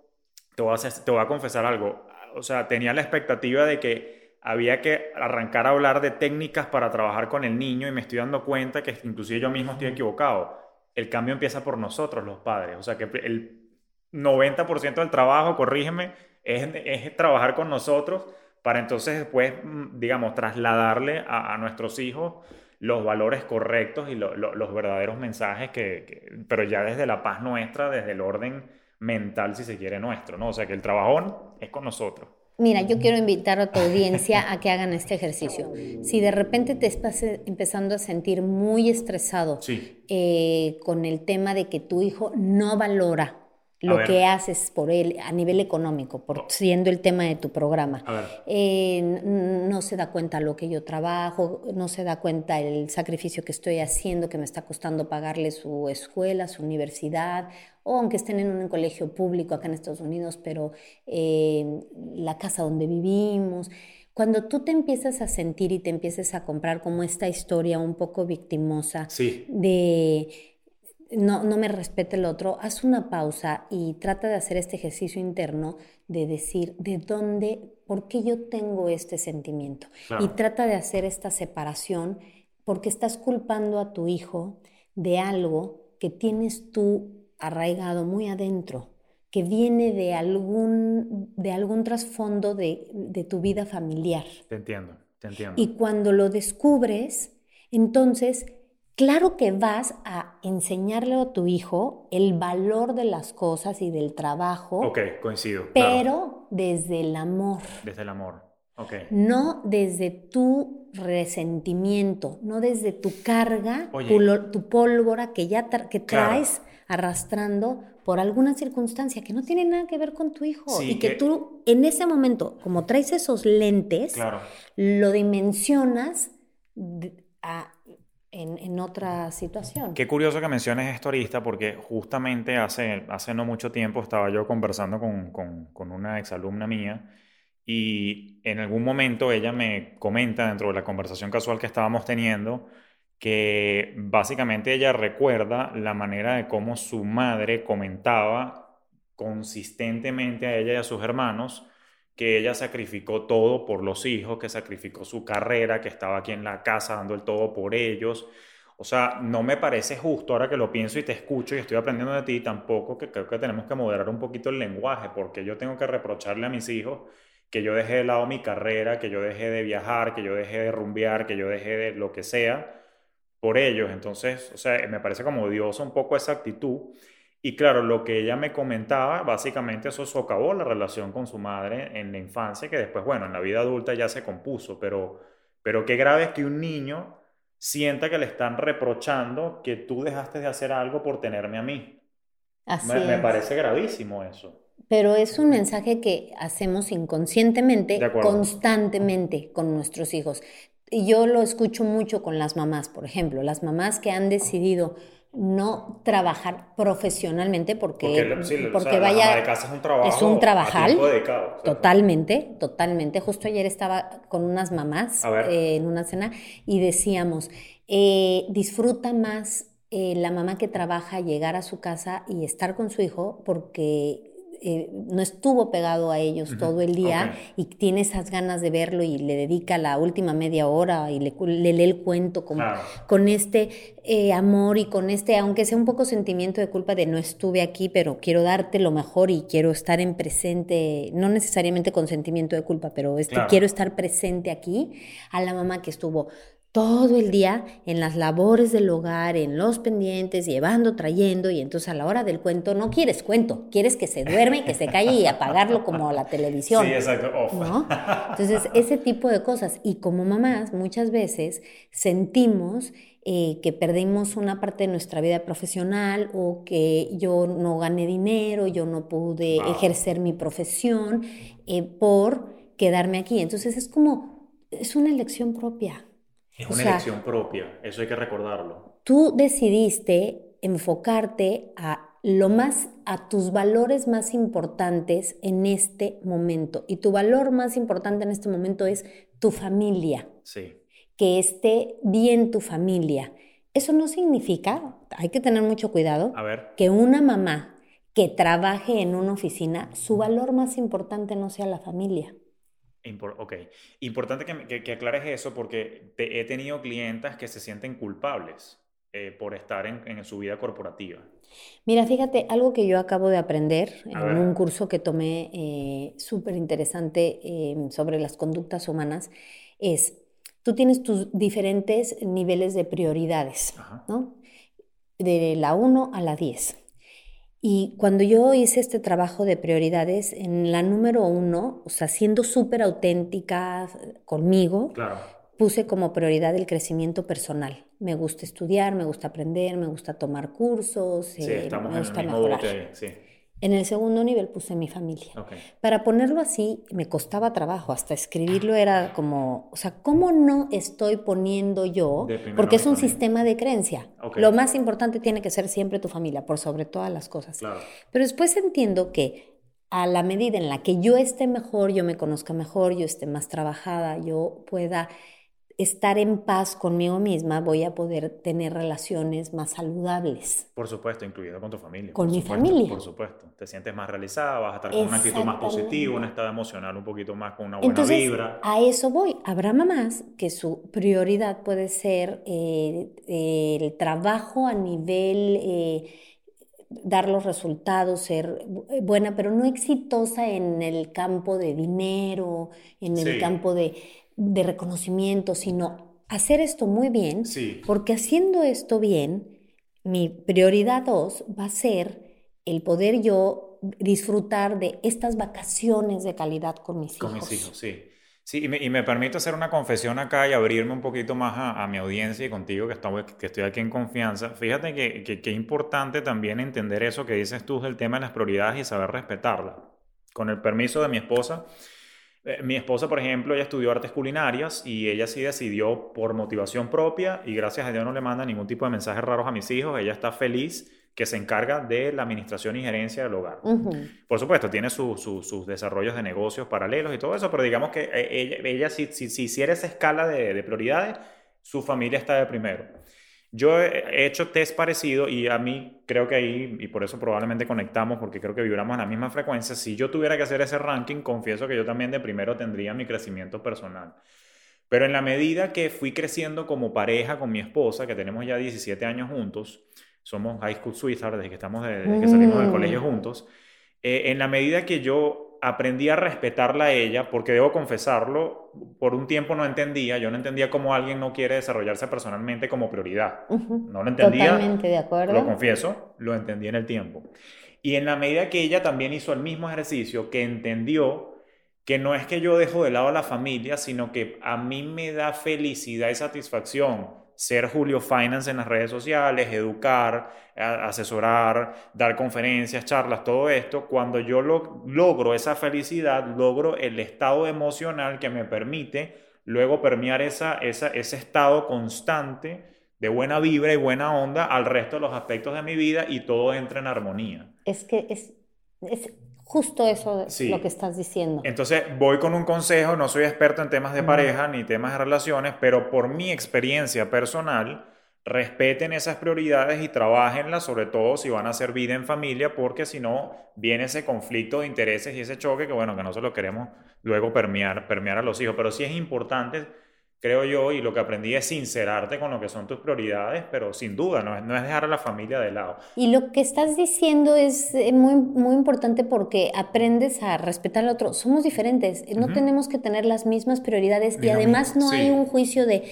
te voy, a te voy a confesar algo. O sea, tenía la expectativa de que había que arrancar a hablar de técnicas para trabajar con el niño y me estoy dando cuenta que inclusive yo mismo estoy equivocado. El cambio empieza por nosotros, los padres. O sea, que el 90% del trabajo, corrígeme, es, es, trabajar con nosotros para entonces después, mm, digamos, trasladarle a, a nuestros hijos los valores correctos y los verdaderos mensajes que, pero ya desde la paz nuestra, desde el orden mental, si se quiere, nuestro, ¿no? O sea, que el trabajón es con nosotros. Mira, yo quiero invitar a tu audiencia a que hagan este ejercicio. Si de repente te estás empezando a sentir muy estresado eh, con el tema de que tu hijo no valora lo que haces por él a nivel económico, por siendo el tema de tu programa. Eh, no se da cuenta lo que yo trabajo, no se da cuenta el sacrificio que estoy haciendo, que me está costando pagarle su escuela, su universidad, o aunque estén en un colegio público acá en Estados Unidos, pero eh, la casa donde vivimos. Cuando tú te empiezas a sentir y te empiezas a comprar como esta historia un poco victimosa de no, no me respete el otro, haz una pausa y trata de hacer este ejercicio interno de decir de dónde, por qué yo tengo este sentimiento. Y trata de hacer esta separación porque estás culpando a tu hijo de algo que tienes tú arraigado muy adentro, que viene de algún, de algún trasfondo de, de tu vida familiar. Te entiendo, te entiendo. Y cuando lo descubres, entonces Claro que vas a enseñarle a tu hijo el valor de las cosas y del trabajo. Ok, coincido. Pero desde el amor. Desde el amor. Ok. No desde tu resentimiento, no desde tu carga, tu, pólvora que ya que traes arrastrando por alguna circunstancia que no tiene nada que ver con tu hijo y que, tú en ese momento, como traes esos lentes, lo dimensionas a, en, otra situación. Qué curioso que menciones esto, Arista, porque justamente hace, hace no mucho tiempo estaba yo conversando con, con, con una exalumna mía y en algún momento ella me comenta dentro de la conversación casual que estábamos teniendo que básicamente ella recuerda la manera de cómo su madre comentaba consistentemente a ella y a sus hermanos que ella sacrificó todo por los hijos, que sacrificó su carrera, que estaba aquí en la casa dando el todo por ellos. O sea, no me parece justo ahora que lo pienso y te escucho y estoy aprendiendo de ti, tampoco que creo que tenemos que moderar un poquito el lenguaje, porque yo tengo que reprocharle a mis hijos que yo dejé de lado mi carrera, que yo dejé de viajar, que yo dejé de rumbear, que yo dejé de lo que sea por ellos. Entonces, o sea, me parece como odioso un poco esa actitud. Y claro, lo que ella me comentaba, básicamente eso socavó la relación con su madre en la infancia, que después, bueno, en la vida adulta ya se compuso, pero, pero qué grave es que un niño sienta que le están reprochando que tú dejaste de hacer algo por tenerme a mí. Así me, me parece gravísimo eso. Pero es un mensaje que hacemos inconscientemente, constantemente con nuestros hijos. Y yo lo escucho mucho con las mamás, por ejemplo, las mamás que han decidido no trabajar profesionalmente porque, porque, vaya es un trabajo es un trabajal totalmente totalmente. Justo ayer estaba con unas mamás eh, en una cena y decíamos eh, disfruta más eh, la mamá que trabaja llegar a su casa y estar con su hijo porque eh, no estuvo pegado a ellos todo el día y tiene esas ganas de verlo y le dedica la última media hora y le, lee el cuento con, con este eh, amor y con este, aunque sea un poco sentimiento de culpa de no estuve aquí, pero quiero darte lo mejor y quiero estar en presente, no necesariamente con sentimiento de culpa, pero este, quiero estar presente aquí, a la mamá que estuvo todo el día en las labores del hogar, en los pendientes, llevando, trayendo, y entonces a la hora del cuento no quieres cuento, quieres que se duerme, que se calle y apagarlo como la televisión. Sí, exacto. Entonces, ese tipo de cosas. Y como mamás, muchas veces sentimos eh, que perdimos una parte de nuestra vida profesional o que yo no gané dinero, yo no pude ejercer mi profesión eh, por quedarme aquí. Entonces es como, es una elección propia. Es una elección propia, eso hay que recordarlo. Tú decidiste enfocarte a lo más a tus valores más importantes en este momento y tu valor más importante en este momento es tu familia. Sí. Que esté bien tu familia. Eso no significa, hay que tener mucho cuidado, a ver. que una mamá que trabaje en una oficina, su valor más importante no sea la familia. Ok, importante que, que, aclares eso porque he tenido clientas que se sienten culpables eh, por estar en, en, su vida corporativa. Mira, fíjate, algo que yo acabo de aprender en un curso que tomé eh, súper interesante em, sobre las conductas humanas es, tú tienes tus diferentes niveles de prioridades, ¿no? De la 1 a la 10. Y cuando yo hice este trabajo de prioridades, en la número 1, o sea, siendo súper auténtica conmigo, claro puse como prioridad el crecimiento personal. Me gusta estudiar, me gusta aprender, me gusta tomar cursos, eh, me gusta mejorar. En el segundo nivel puse mi familia. Para ponerlo así, me costaba trabajo, hasta escribirlo era como, o sea, ¿cómo no estoy poniendo yo? Porque es un sistema de creencia. Lo más importante tiene que ser siempre tu familia, por sobre todas las cosas. Pero después entiendo que a la medida en la que yo esté mejor, yo me conozca mejor, yo esté más trabajada, yo pueda estar en paz conmigo misma, voy a poder tener relaciones más saludables. Por supuesto, incluido con tu familia. Con mi familia. Por supuesto. Te sientes más realizada, vas a estar con una actitud más positiva, un estado emocional un poquito más con una buena Entonces, vibra. A eso voy. Habrá mamás que su prioridad puede ser eh, el trabajo a nivel... Eh, dar los resultados, ser buena, pero no exitosa en el campo de dinero, en el campo de de reconocimiento, sino hacer esto muy bien, porque haciendo esto bien, mi prioridad dos va a ser el poder yo disfrutar de estas vacaciones de calidad con mis hijos. Con mis hijos, sí. Sí, y me, y me, permito hacer una confesión acá y abrirme un poquito más a, mi audiencia y contigo que, estamos, que estoy aquí en confianza. Fíjate que, que, que es importante también entender eso que dices tú del tema de las prioridades y saber respetarlas. Con el permiso de mi esposa, eh, mi esposa, por ejemplo, ella estudió artes culinarias y ella sí decidió por motivación propia y gracias a Dios no le manda ningún tipo de mensajes raros a mis hijos. Ella está feliz que se encarga de la administración y gerencia del hogar. Por supuesto, tiene sus desarrollos de negocios paralelos y todo eso, pero digamos que eh, ella, ella si, si, si hiciera esa escala de, de prioridades, su familia está de primero. Yo he hecho test parecido y a mí creo que ahí, y por eso probablemente conectamos, porque creo que vibramos en la misma frecuencia, si yo tuviera que hacer ese ranking, confieso que yo también de primero tendría mi crecimiento personal. Pero en la medida que fui creciendo como pareja con mi esposa, que tenemos ya 17 años juntos, somos high school sweethearts desde que, estamos desde que salimos del colegio mm. juntos, eh, en la medida que yo aprendí a respetarla a ella, porque debo confesarlo, por un tiempo no entendía, yo no entendía cómo alguien no quiere desarrollarse personalmente como prioridad. No lo entendía. Totalmente de acuerdo. Lo confieso, lo entendí en el tiempo. Y en la medida que ella también hizo el mismo ejercicio, que entendió que no es que yo dejo de lado a la familia, sino que a mí me da felicidad y satisfacción ser Julio Finance en las redes sociales, educar, asesorar, dar conferencias, charlas, todo esto, cuando yo logro esa felicidad, logro el estado emocional que me permite luego permear esa, esa, ese estado constante de buena vibra y buena onda al resto de los aspectos de mi vida y todo entra en armonía. Es que es, es Justo eso es lo que estás diciendo. Entonces, voy con un consejo, no soy experto en temas de pareja ni temas de relaciones, pero por mi experiencia personal, respeten esas prioridades y trabajenlas, sobre todo si van a hacer vida en familia, porque si no, viene ese conflicto de intereses y ese choque que, bueno, que no se lo queremos luego permear, permear a los hijos. Pero sí es importante creo yo, y lo que aprendí es sincerarte con lo que son tus prioridades, pero sin duda, no es, no es dejar a la familia de lado. Y lo que estás diciendo es eh, muy, muy importante porque aprendes a respetar al otro. Somos diferentes, no tenemos que tener las mismas prioridades y además no hay un juicio de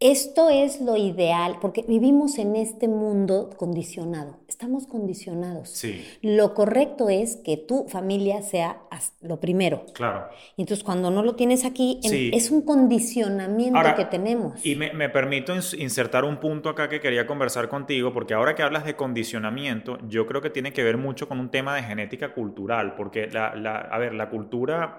esto es lo ideal, porque vivimos en este mundo condicionado, estamos condicionados. Sí. Lo correcto es que tu familia sea lo primero. Claro. Y entonces cuando no lo tienes aquí, es un condicionamiento que tenemos. Y me, permito insertar un punto acá que quería conversar contigo, porque ahora que hablas de condicionamiento, yo creo que tiene que ver mucho con un tema de genética cultural, porque la, la a ver, la cultura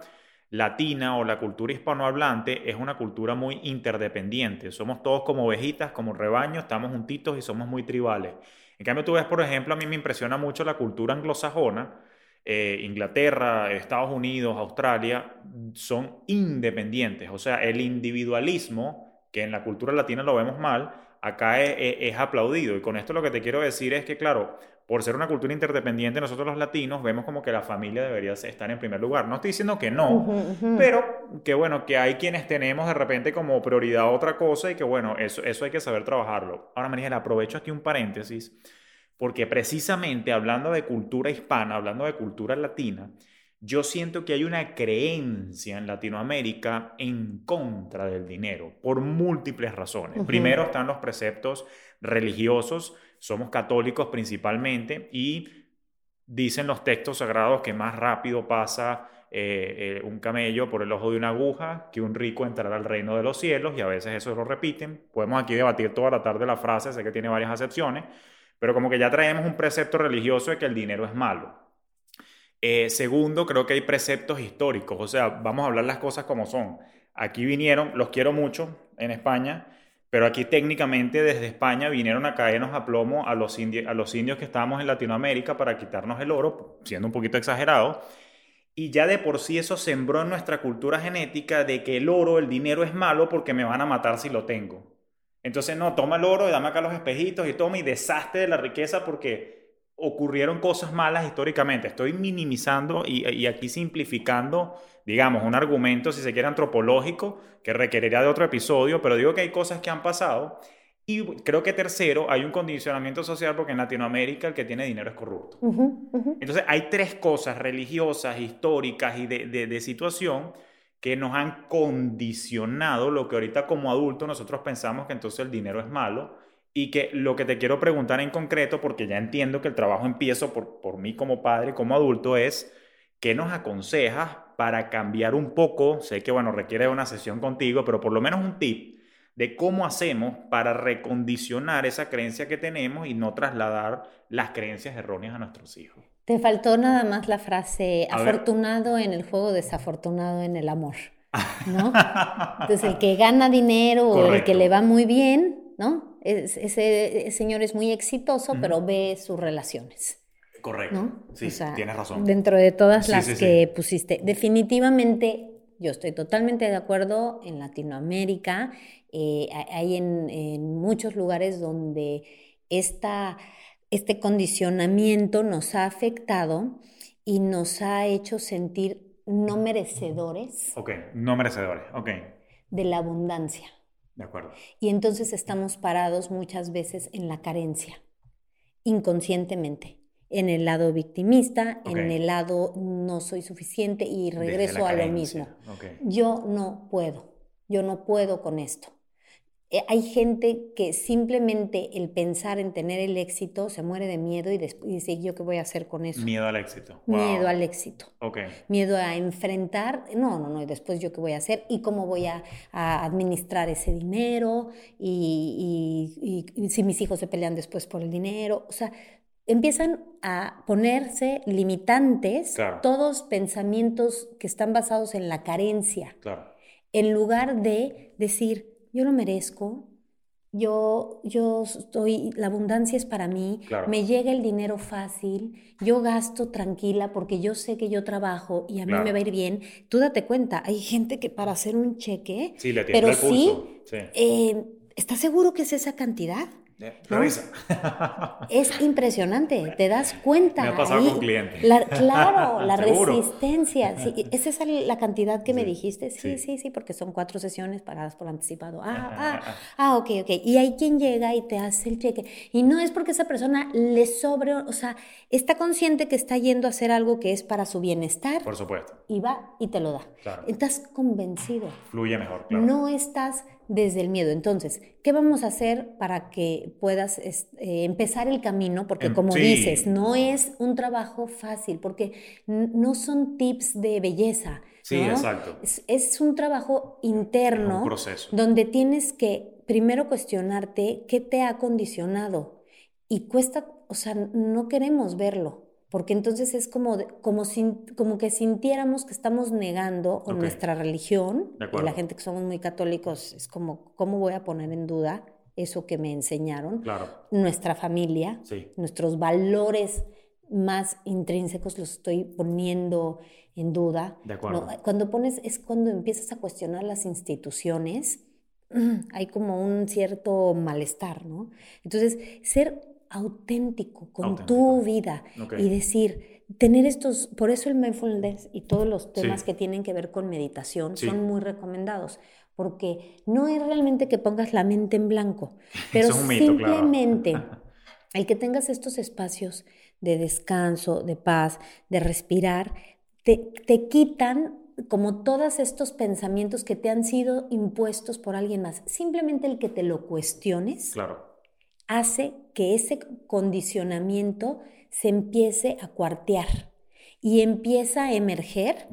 latina o la cultura hispanohablante es una cultura muy interdependiente. Somos todos como ovejitas, como rebaño, estamos juntitos y somos muy tribales. En cambio, tú ves, por ejemplo, a mí me impresiona mucho la cultura anglosajona. Eh, Inglaterra, Estados Unidos, Australia, son independientes. O sea, el individualismo, que en la cultura latina lo vemos mal, acá es, aplaudido. Y con esto lo que te quiero decir es que, claro, por ser una cultura interdependiente, nosotros los latinos vemos como que la familia debería estar en primer lugar. No estoy diciendo que no, pero que bueno, que hay quienes tenemos de repente como prioridad otra cosa y que bueno, eso, eso hay que saber trabajarlo. Ahora, María, aprovecho aquí un paréntesis, porque precisamente hablando de cultura hispana, hablando de cultura latina, yo siento que hay una creencia en Latinoamérica en contra del dinero por múltiples razones. Primero están los preceptos religiosos, somos católicos principalmente y dicen los textos sagrados que más rápido pasa eh, eh, un camello por el ojo de una aguja que un rico entrará al reino de los cielos y a veces eso lo repiten. Podemos aquí debatir toda la tarde la frase, sé que tiene varias acepciones, pero como que ya traemos un precepto religioso de que el dinero es malo. Eh, segundo, creo que hay preceptos históricos, o sea, vamos a hablar las cosas como son. Aquí vinieron, los quiero mucho en España, pero aquí técnicamente desde España vinieron a caernos a plomo a los, indios que estábamos en Latinoamérica para quitarnos el oro, siendo un poquito exagerado. Y ya de por sí eso sembró en nuestra cultura genética de que el oro, el dinero es malo porque me van a matar si lo tengo. Entonces, no, toma el oro y dame acá los espejitos y toma y desastre de la riqueza porque ocurrieron cosas malas históricamente. Estoy minimizando y, aquí simplificando, digamos, un argumento, si se quiere, antropológico, que requeriría de otro episodio, pero digo que hay cosas que han pasado. Y creo que tercero, hay un condicionamiento social porque en Latinoamérica el que tiene dinero es corrupto. Entonces hay tres cosas religiosas, históricas y de, de situación que nos han condicionado lo que ahorita como adultos nosotros pensamos que entonces el dinero es malo y que lo que te quiero preguntar en concreto, porque ya entiendo que el trabajo empiezo por, por mí como padre, como adulto, es ¿qué nos aconsejas para cambiar un poco? Sé que, bueno, requiere una sesión contigo, pero por lo menos un tip de cómo hacemos para recondicionar esa creencia que tenemos y no trasladar las creencias erróneas a nuestros hijos. Te faltó nada más la frase afortunado en el juego, desafortunado en el amor. ¿no? [laughs] Entonces, el que gana dinero o el que le va muy bien, ¿no? Ese, señor es muy exitoso, pero ve sus relaciones. Correcto. Sí, tienes razón. Dentro de todas las que pusiste. Definitivamente, yo estoy totalmente de acuerdo. En Latinoamérica eh, hay en, muchos lugares donde esta, este condicionamiento nos ha afectado y nos ha hecho sentir no merecedores. Ok, no merecedores, ok. De la abundancia. De acuerdo. Y entonces estamos parados muchas veces en la carencia, inconscientemente, en el lado victimista, en el lado no soy suficiente y regreso a lo mismo. Yo no puedo, yo no puedo con esto. Eh, hay gente que simplemente el pensar en tener el éxito se muere de miedo y, dice, ¿yo qué voy a hacer con eso? Miedo al éxito. Miedo al éxito. Okay. Miedo a enfrentar, no, no, no, y después yo qué voy a hacer y cómo voy a, administrar ese dinero y, si mis hijos se pelean después por el dinero. O sea, empiezan a ponerse limitantes todos pensamientos que están basados en la carencia. Claro. En lugar de decir, yo lo merezco, yo, yo estoy, la abundancia es para mí, me llega el dinero fácil, yo gasto tranquila porque yo sé que yo trabajo y a mí me va a ir bien. Tú date cuenta, hay gente que para hacer un cheque, sí, le pero sí, eh, ¿estás seguro que es esa cantidad? Es impresionante, te das cuenta. Me ha pasado con clientes. claro, [laughs] la resistencia. Sí, [laughs] ¿Es esa la cantidad que me dijiste? Sí, sí, sí, porque son cuatro sesiones pagadas por anticipado. Ah, ah, ah, ok, ok. Y hay quien llega y te hace el cheque. Y no es porque esa persona le sobre, o sea, está consciente que está yendo a hacer algo que es para su bienestar. Por supuesto. Y va y te lo da. Estás convencido. Fluye mejor, claro. No estás desde el miedo. Entonces, ¿qué vamos a hacer para que puedas eh, empezar el camino? Porque em, como dices, no es un trabajo fácil, porque no son tips de belleza. Sí, exacto. Es, un trabajo interno. un proceso. Donde tienes que primero cuestionarte qué te ha condicionado. Y cuesta, o sea, no queremos verlo porque entonces es como, como, como que sintiéramos que estamos negando nuestra religión, y la gente que somos muy católicos es como, ¿cómo voy a poner en duda eso que me enseñaron? Claro. Nuestra familia, nuestros valores más intrínsecos los estoy poniendo en duda. De acuerdo. cuando pones, es cuando empiezas a cuestionar las instituciones, [clears throat] hay como un cierto malestar, ¿no? Entonces, ser auténtico con tu vida. Y decir, tener estos, por eso el mindfulness y todos los temas que tienen que ver con meditación son muy recomendados, porque no es realmente que pongas la mente en blanco, [laughs] pero simplemente [laughs] el que tengas estos espacios de descanso, de paz, de respirar, te, te quitan como todos estos pensamientos que te han sido impuestos por alguien más. Simplemente el que te lo cuestiones hace que ese condicionamiento se empiece a cuartear y empieza a emerger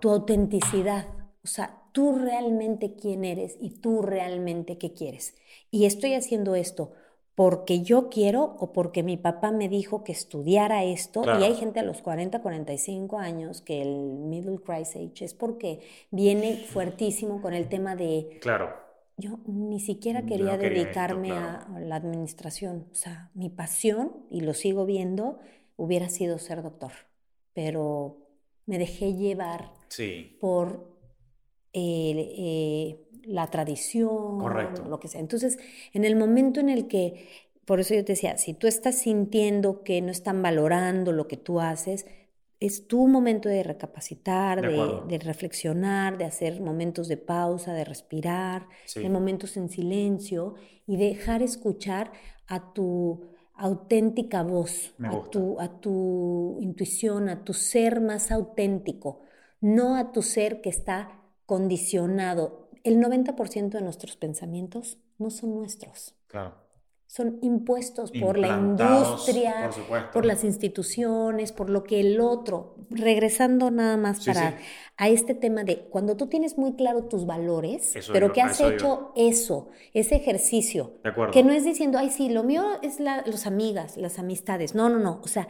tu autenticidad. O sea, tú realmente quién eres y tú realmente qué quieres. Y estoy haciendo esto porque yo quiero o porque mi papá me dijo que estudiara esto. Y hay gente a los 40, 45 años que el middle crisis age es porque viene fuertísimo con el tema de... Claro. Yo ni siquiera quería dedicarme a la administración. O sea, mi pasión, y lo sigo viendo, hubiera sido ser doctor. Pero me dejé llevar por eh, la tradición, lo que sea. Entonces, en el momento en el que, por eso yo te decía, si tú estás sintiendo que no están valorando lo que tú haces, es tu momento de recapacitar, de, reflexionar, de hacer momentos de pausa, de respirar, de momentos en silencio y dejar escuchar a tu auténtica voz, a tu, a tu intuición, a tu ser más auténtico, no a tu ser que está condicionado. El 90% de nuestros pensamientos no son nuestros. Claro. Son impuestos por la industria, por, las instituciones, por lo que el otro. Regresando nada más para a este tema de cuando tú tienes muy claro tus valores, pero que has hecho eso, ese ejercicio, que no es diciendo, ay, sí, lo mío es la, los amigas, las amistades. No, no, no. O sea,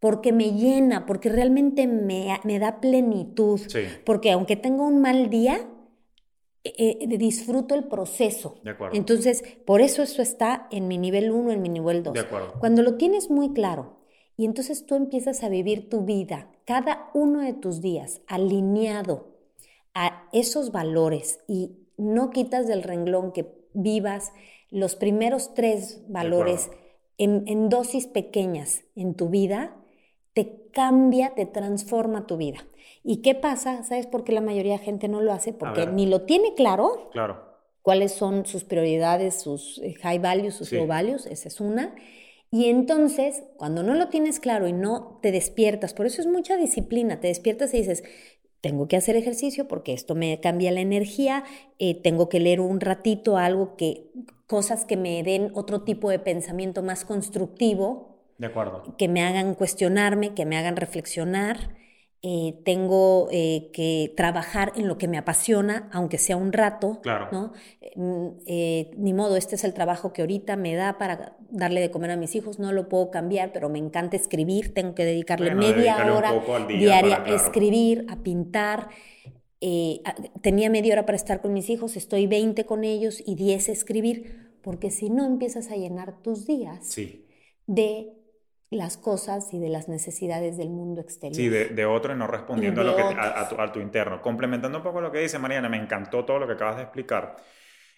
porque me llena, porque realmente me, me da plenitud, porque aunque tenga un mal día, eh, eh, disfruto el proceso. De acuerdo. Entonces, por eso eso está en mi nivel 1, en mi nivel 2. De acuerdo. Cuando lo tienes muy claro y entonces tú empiezas a vivir tu vida, cada uno de tus días, alineado a esos valores y no quitas del renglón que vivas los primeros tres valores en, en dosis pequeñas en tu vida, te cambia, te transforma tu vida. ¿Y qué pasa? ¿Sabes por qué la mayoría de gente no lo hace? Porque ni lo tiene claro. Claro. Cuáles son sus prioridades, sus eh, high values, sus low values, esa es una. Y entonces, cuando no lo tienes claro y no te despiertas, por eso es mucha disciplina, te despiertas y dices, tengo que hacer ejercicio porque esto me cambia la energía, eh, tengo que leer un ratito algo que, cosas que me den otro tipo de pensamiento más constructivo, de acuerdo. Que me hagan cuestionarme, que me hagan reflexionar. Eh, tengo eh, que trabajar en lo que me apasiona, aunque sea un rato. Claro. ¿no? Eh, ni modo, este es el trabajo que ahorita me da para darle de comer a mis hijos, no lo puedo cambiar, pero me encanta escribir, tengo que dedicarle media hora diaria a escribir, a pintar. tenía media hora para estar con mis hijos, estoy 20 con ellos y 10 a escribir, porque si no empiezas a llenar tus días sí. de las cosas y de las necesidades del mundo exterior. Sí, de, otro y no respondiendo a, lo que, a, tu, interno. Complementando un poco lo que dice Mariana, me encantó todo lo que acabas de explicar.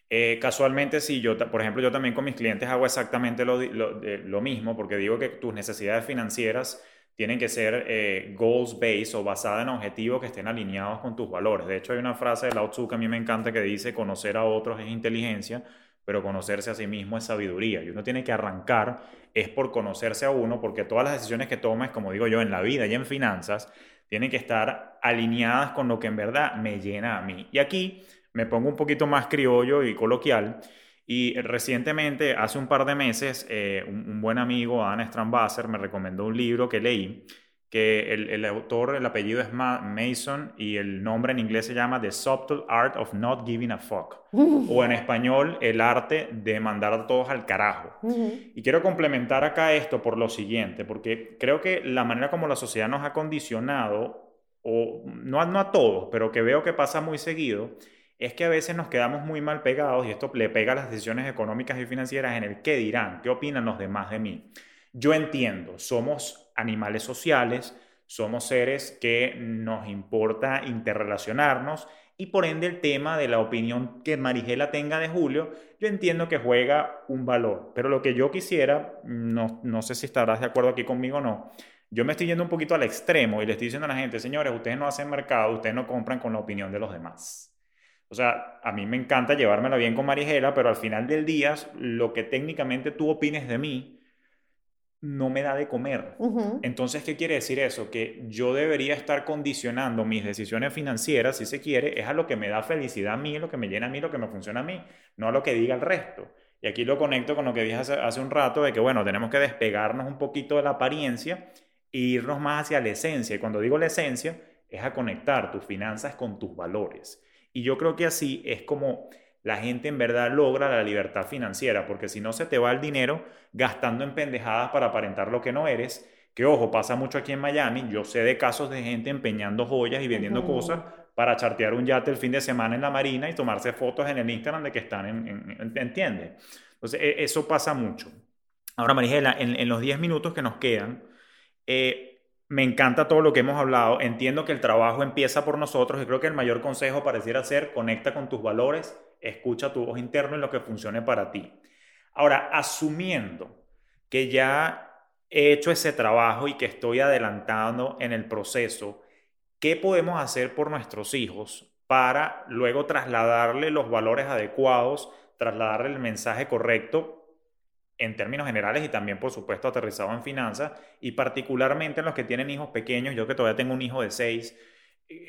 Eh, casualmente, sí, yo, por ejemplo, yo también con mis clientes hago exactamente lo, lo, mismo, porque digo que tus necesidades financieras tienen que ser eh, goals-based o basadas en objetivos que estén alineados con tus valores. De hecho, hay una frase de Lao Tzu que a mí me encanta que dice, conocer a otros es inteligencia, pero conocerse a sí mismo es sabiduría. Y uno tiene que arrancar, es por conocerse a uno, porque todas las decisiones que tomes, como digo yo, en la vida y en finanzas, tienen que estar alineadas con lo que en verdad me llena a mí. Y aquí me pongo un poquito más criollo y coloquial. Y recientemente, hace un par de meses, eh, un, buen amigo, Ana Strambasser, me recomendó un libro que leí que el, autor, el apellido es Mason y el nombre en inglés se llama The Subtle Art of Not Giving a Fuck. O en español, el arte de mandar a todos al carajo. Y quiero complementar acá esto por lo siguiente, porque creo que la manera como la sociedad nos ha condicionado, o no, no a todos, pero que veo que pasa muy seguido, es que a veces nos quedamos muy mal pegados y esto le pega a las decisiones económicas y financieras en el qué dirán, qué opinan los demás de mí. Yo entiendo, somos animales sociales, somos seres que nos importa interrelacionarnos y por ende el tema de la opinión que Marigela tenga de Julio, yo entiendo que juega un valor, pero lo que yo quisiera, no, no sé si estarás de acuerdo aquí conmigo o no, yo me estoy yendo un poquito al extremo y le estoy diciendo a la gente, señores, ustedes no hacen mercado, ustedes no compran con la opinión de los demás. O sea, a mí me encanta llevármela bien con Marigela, pero al final del día, lo que técnicamente tú opines de mí, no me da de comer. Entonces, ¿qué quiere decir eso? Que yo debería estar condicionando mis decisiones financieras, si se quiere, es a lo que me da felicidad a mí, lo que me llena a mí, lo que me funciona a mí, no a lo que diga el resto. Y aquí lo conecto con lo que dije hace, un rato, de que, bueno, tenemos que despegarnos un poquito de la apariencia e irnos más hacia la esencia. Y cuando digo la esencia, es a conectar tus finanzas con tus valores. Y yo creo que así es como la gente en verdad logra la libertad financiera, porque si no se te va el dinero gastando en pendejadas para aparentar lo que no eres, que ojo, pasa mucho aquí en Miami, yo sé de casos de gente empeñando joyas y vendiendo cosas para chartear un yate el fin de semana en la marina y tomarse fotos en el Instagram de que están en, en ¿entiendes? Entonces, e, eso pasa mucho. Ahora, Marigela, en, los 10 minutos que nos quedan, eh, me encanta todo lo que hemos hablado. Entiendo que el trabajo empieza por nosotros y creo que el mayor consejo pareciera ser conecta con tus valores, escucha tu voz interna en lo que funcione para ti. Ahora, asumiendo que ya he hecho ese trabajo y que estoy adelantando en el proceso, ¿qué podemos hacer por nuestros hijos para luego trasladarle los valores adecuados, trasladarle el mensaje correcto en términos generales y también, por supuesto, aterrizado en finanzas y particularmente en los que tienen hijos pequeños? Yo que todavía tengo un hijo de seis,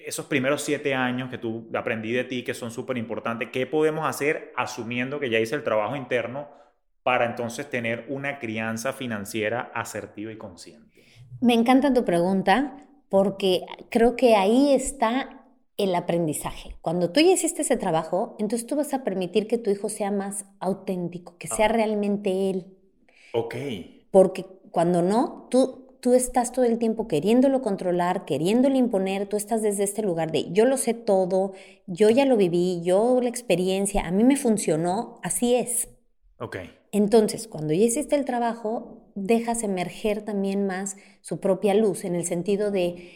esos primeros siete años que tú aprendí de ti, que son súper importantes, ¿qué podemos hacer asumiendo que ya hice el trabajo interno para entonces tener una crianza financiera asertiva y consciente? Me encanta tu pregunta porque creo que ahí está el aprendizaje. Cuando tú ya hiciste ese trabajo, entonces tú vas a permitir que tu hijo sea más auténtico, que sea ah. realmente él. Ok. Porque cuando no, tú tú estás todo el tiempo queriéndolo controlar, queriéndolo imponer, tú estás desde este lugar de yo lo sé todo, yo ya lo viví, yo la experiencia, a mí me funcionó, así es. Ok. Entonces, cuando ya hiciste el trabajo, dejas emerger también más su propia luz, en el sentido de,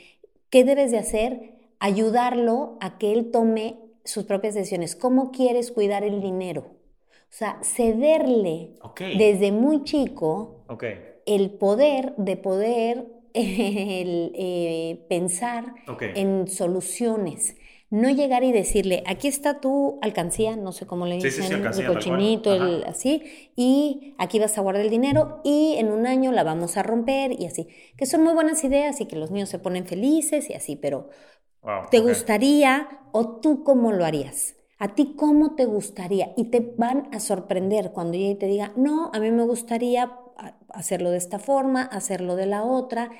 ¿qué debes de hacer? Ayudarlo a que él tome sus propias decisiones. ¿Cómo quieres cuidar el dinero? O sea, cederle desde muy chico okay el poder de poder [laughs] el, eh, pensar en soluciones. No llegar y decirle, aquí está tu alcancía, no sé cómo le dicen, el cochinito, el, así, y aquí vas a guardar el dinero y en un año la vamos a romper y así. Que son muy buenas ideas y que los niños se ponen felices y así, pero ¿te gustaría o tú cómo lo harías? ¿A ti cómo te gustaría? Y te van a sorprender cuando ella te diga, no, a mí me gustaría hacerlo de esta forma, hacerlo de la otra.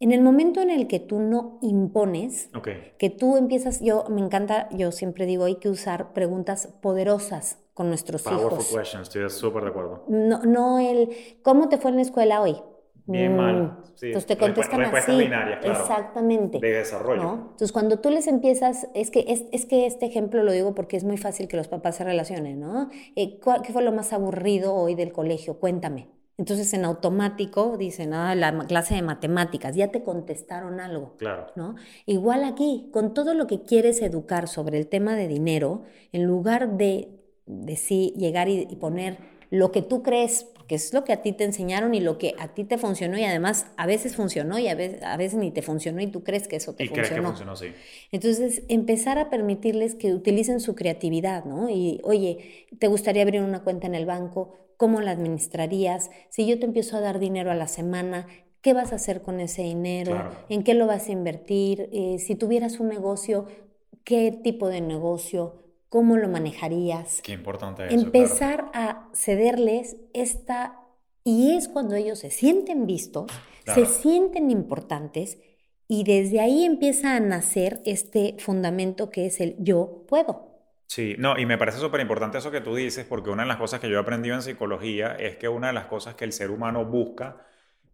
En el momento en el que tú no impones, que tú empiezas, yo me encanta, yo siempre digo, hay que usar preguntas poderosas con nuestros Powerful hijos. questions, estoy súper de acuerdo. No, no el, ¿cómo te fue en la escuela hoy? Bien mal. Sí. Entonces te contestan así. Binarias, claro, exactamente. De desarrollo. Entonces cuando tú les empiezas, es que, es, es, que este ejemplo lo digo porque es muy fácil que los papás se relacionen, ¿no? Eh, ¿Qué fue lo más aburrido hoy del colegio? Cuéntame. Entonces en automático dicen, ah, la clase de matemáticas, ya te contestaron algo. Claro. ¿no? Igual aquí, con todo lo que quieres educar sobre el tema de dinero, en lugar de, de sí llegar y, poner lo que tú crees, que es lo que a ti te enseñaron y lo que a ti te funcionó y además a veces funcionó y a veces, a veces ni te funcionó y tú crees que eso te y funcionó. Crees que funcionó sí. Entonces, empezar a permitirles que utilicen su creatividad, ¿no? Y, oye, ¿te gustaría abrir una cuenta en el banco? ¿Cómo la administrarías? Si yo te empiezo a dar dinero a la semana, ¿qué vas a hacer con ese dinero? ¿En qué lo vas a invertir? Eh, si tuvieras un negocio, ¿qué tipo de negocio? ¿Cómo lo manejarías? Qué importante eso. Empezar a cederles esta... Y es cuando ellos se sienten vistos, se sienten importantes y desde ahí empieza a nacer este fundamento que es el yo puedo. Sí, no, y me parece súper importante eso que tú dices, porque una de las cosas que yo he aprendido en psicología es que una de las cosas que el ser humano busca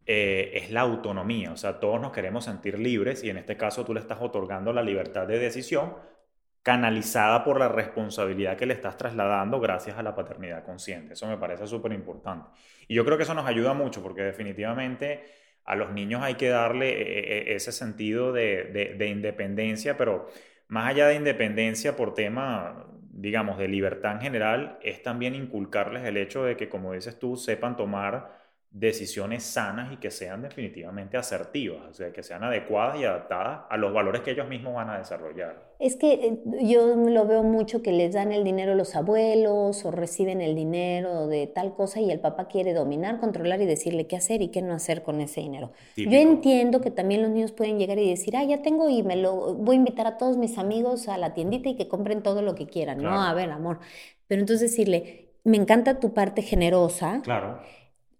eh, es la autonomía. O sea, todos nos queremos sentir libres y en este caso tú le estás otorgando la libertad de decisión canalizada por la responsabilidad que le estás trasladando gracias a la paternidad consciente. Eso me parece súper importante. Y yo creo que eso nos ayuda mucho porque definitivamente a los niños hay que darle eh, eh, ese sentido de, de independencia, pero más allá de independencia por tema, digamos, de libertad en general, es también inculcarles el hecho de que, como dices tú, sepan tomar decisiones sanas y que sean definitivamente asertivas, o sea, que sean adecuadas y adaptadas a los valores que ellos mismos van a desarrollar. Es que eh, yo lo veo mucho que les dan el dinero los abuelos o reciben el dinero de tal cosa y el papá quiere dominar, controlar y decirle qué hacer y qué no hacer con ese dinero. Yo entiendo que también los niños pueden llegar y decir, ah, ya tengo y me lo voy a invitar a todos mis amigos a la tiendita y que compren todo lo que quieran, ¿no? A ver, amor. Pero entonces decirle, me encanta tu parte generosa. Claro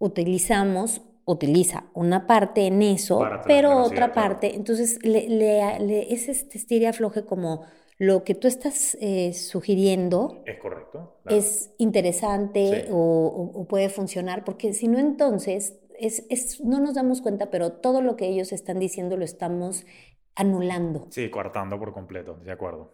utilizamos, utiliza una parte en eso, pero otra parte, entonces le, le, es este afloje como lo que tú estás eh, sugiriendo es correcto es interesante o, puede funcionar porque si no entonces es, es, no nos damos cuenta pero todo lo que ellos están diciendo lo estamos anulando. Sí coartando por completo de acuerdo.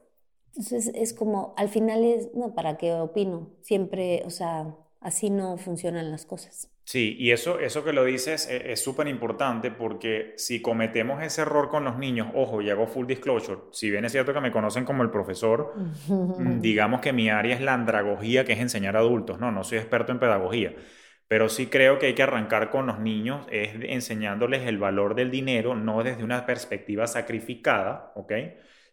Entonces es como al final es no para qué opino siempre o sea así no funcionan las cosas Sí, y eso, eso que lo dices e, es súper importante porque si cometemos ese error con los niños, ojo, y hago full disclosure, si bien es cierto que me conocen como el profesor, mm, [laughs] digamos que mi área es la andragogía, que es enseñar a adultos, no, no soy experto en pedagogía, pero sí creo que hay que arrancar con los niños, es enseñándoles el valor del dinero, no desde una perspectiva sacrificada, ¿ok?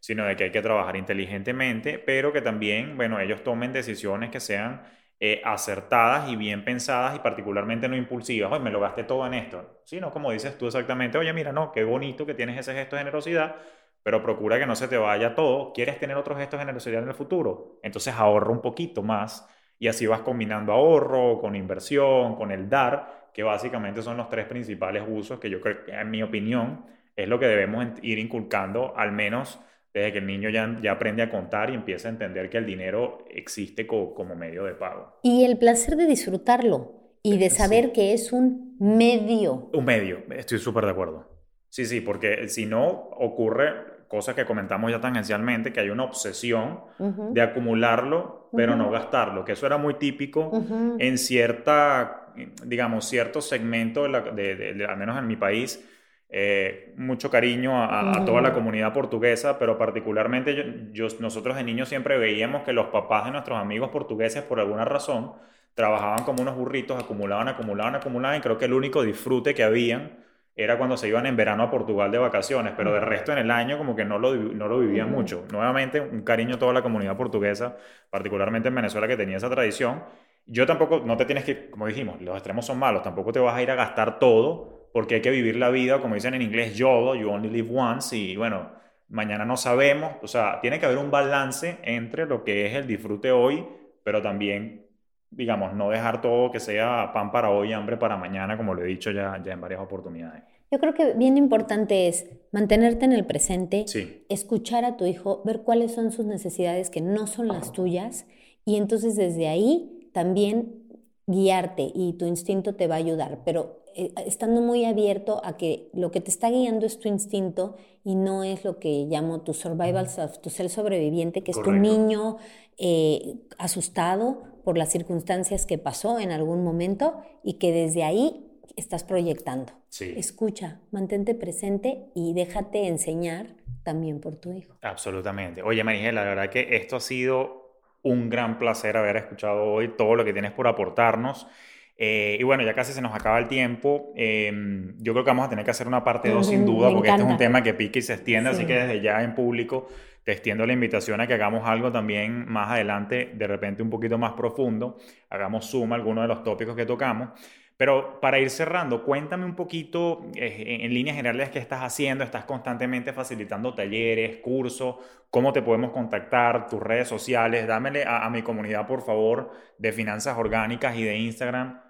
Sino de que hay que trabajar inteligentemente, pero que también, bueno, ellos tomen decisiones que sean eh, acertadas y bien pensadas y particularmente no impulsivas. Oye, me lo gasté todo en esto. Sino como dices tú exactamente, oye, mira, no, qué bonito que tienes ese gesto de generosidad, pero procura que no se te vaya todo. ¿Quieres tener otros gestos de generosidad en el futuro? Entonces ahorra un poquito más y así vas combinando ahorro con inversión, con el dar, que básicamente son los tres principales usos que yo creo en mi opinión, es lo que debemos ir inculcando al menos desde que el niño ya, ya aprende a contar y empieza a entender que el dinero existe como medio de pago. Y el placer de disfrutarlo y de saber que es un medio. Un medio, estoy súper de acuerdo. Sí, sí, porque si no ocurre cosas que comentamos ya tangencialmente, que hay una obsesión de acumularlo, pero no gastarlo, que eso era muy típico en cierta, digamos, cierto segmento, de, al menos en mi país, eh, mucho cariño a, toda la comunidad portuguesa, pero particularmente yo, nosotros de niños siempre veíamos que los papás de nuestros amigos portugueses, por alguna razón, trabajaban como unos burritos, acumulaban, acumulaban, acumulaban, y creo que el único disfrute que habían era cuando se iban en verano a Portugal de vacaciones, pero de resto en el año como que no lo, no lo vivían mucho. Nuevamente, un cariño a toda la comunidad portuguesa, particularmente en Venezuela que tenía esa tradición. Yo tampoco, no te tienes que, como dijimos, los extremos son malos, tampoco te vas a ir a gastar todo porque hay que vivir la vida, como dicen en inglés, YOLO, you only live once, y bueno, mañana no sabemos, o sea, tiene que haber un balance entre lo que es el disfrute hoy, pero también, digamos, no dejar todo que sea pan para hoy, hambre para mañana, como lo he dicho ya, ya en varias oportunidades. Yo creo que bien importante es mantenerte en el presente, escuchar a tu hijo, ver cuáles son sus necesidades que no son las tuyas y entonces desde ahí también guiarte y tu instinto te va a ayudar, pero estando muy abierto a que lo que te está guiando es tu instinto y no es lo que llamo tu survival self, tu ser sobreviviente, que es tu niño eh, asustado por las circunstancias que pasó en algún momento y que desde ahí estás proyectando. Escucha, mantente presente y déjate enseñar también por tu hijo. Absolutamente. Oye, Marigela, la verdad que esto ha sido un gran placer haber escuchado hoy todo lo que tienes por aportarnos. Eh, y bueno, ya casi se nos acaba el tiempo. Em, yo creo que vamos a tener que hacer una parte 2 sin duda, porque este es un tema que pique y se extiende, así que desde ya en público te extiendo la invitación a que hagamos algo también más adelante, de repente un poquito más profundo, hagamos suma algunos de los tópicos que tocamos. Pero para ir cerrando, cuéntame un poquito eh, en líneas generales qué estás haciendo. ¿Estás constantemente facilitando talleres, cursos? ¿Cómo te podemos contactar? ¿Tus redes sociales? Dámele a, a mi comunidad, por favor, de finanzas orgánicas y de Instagram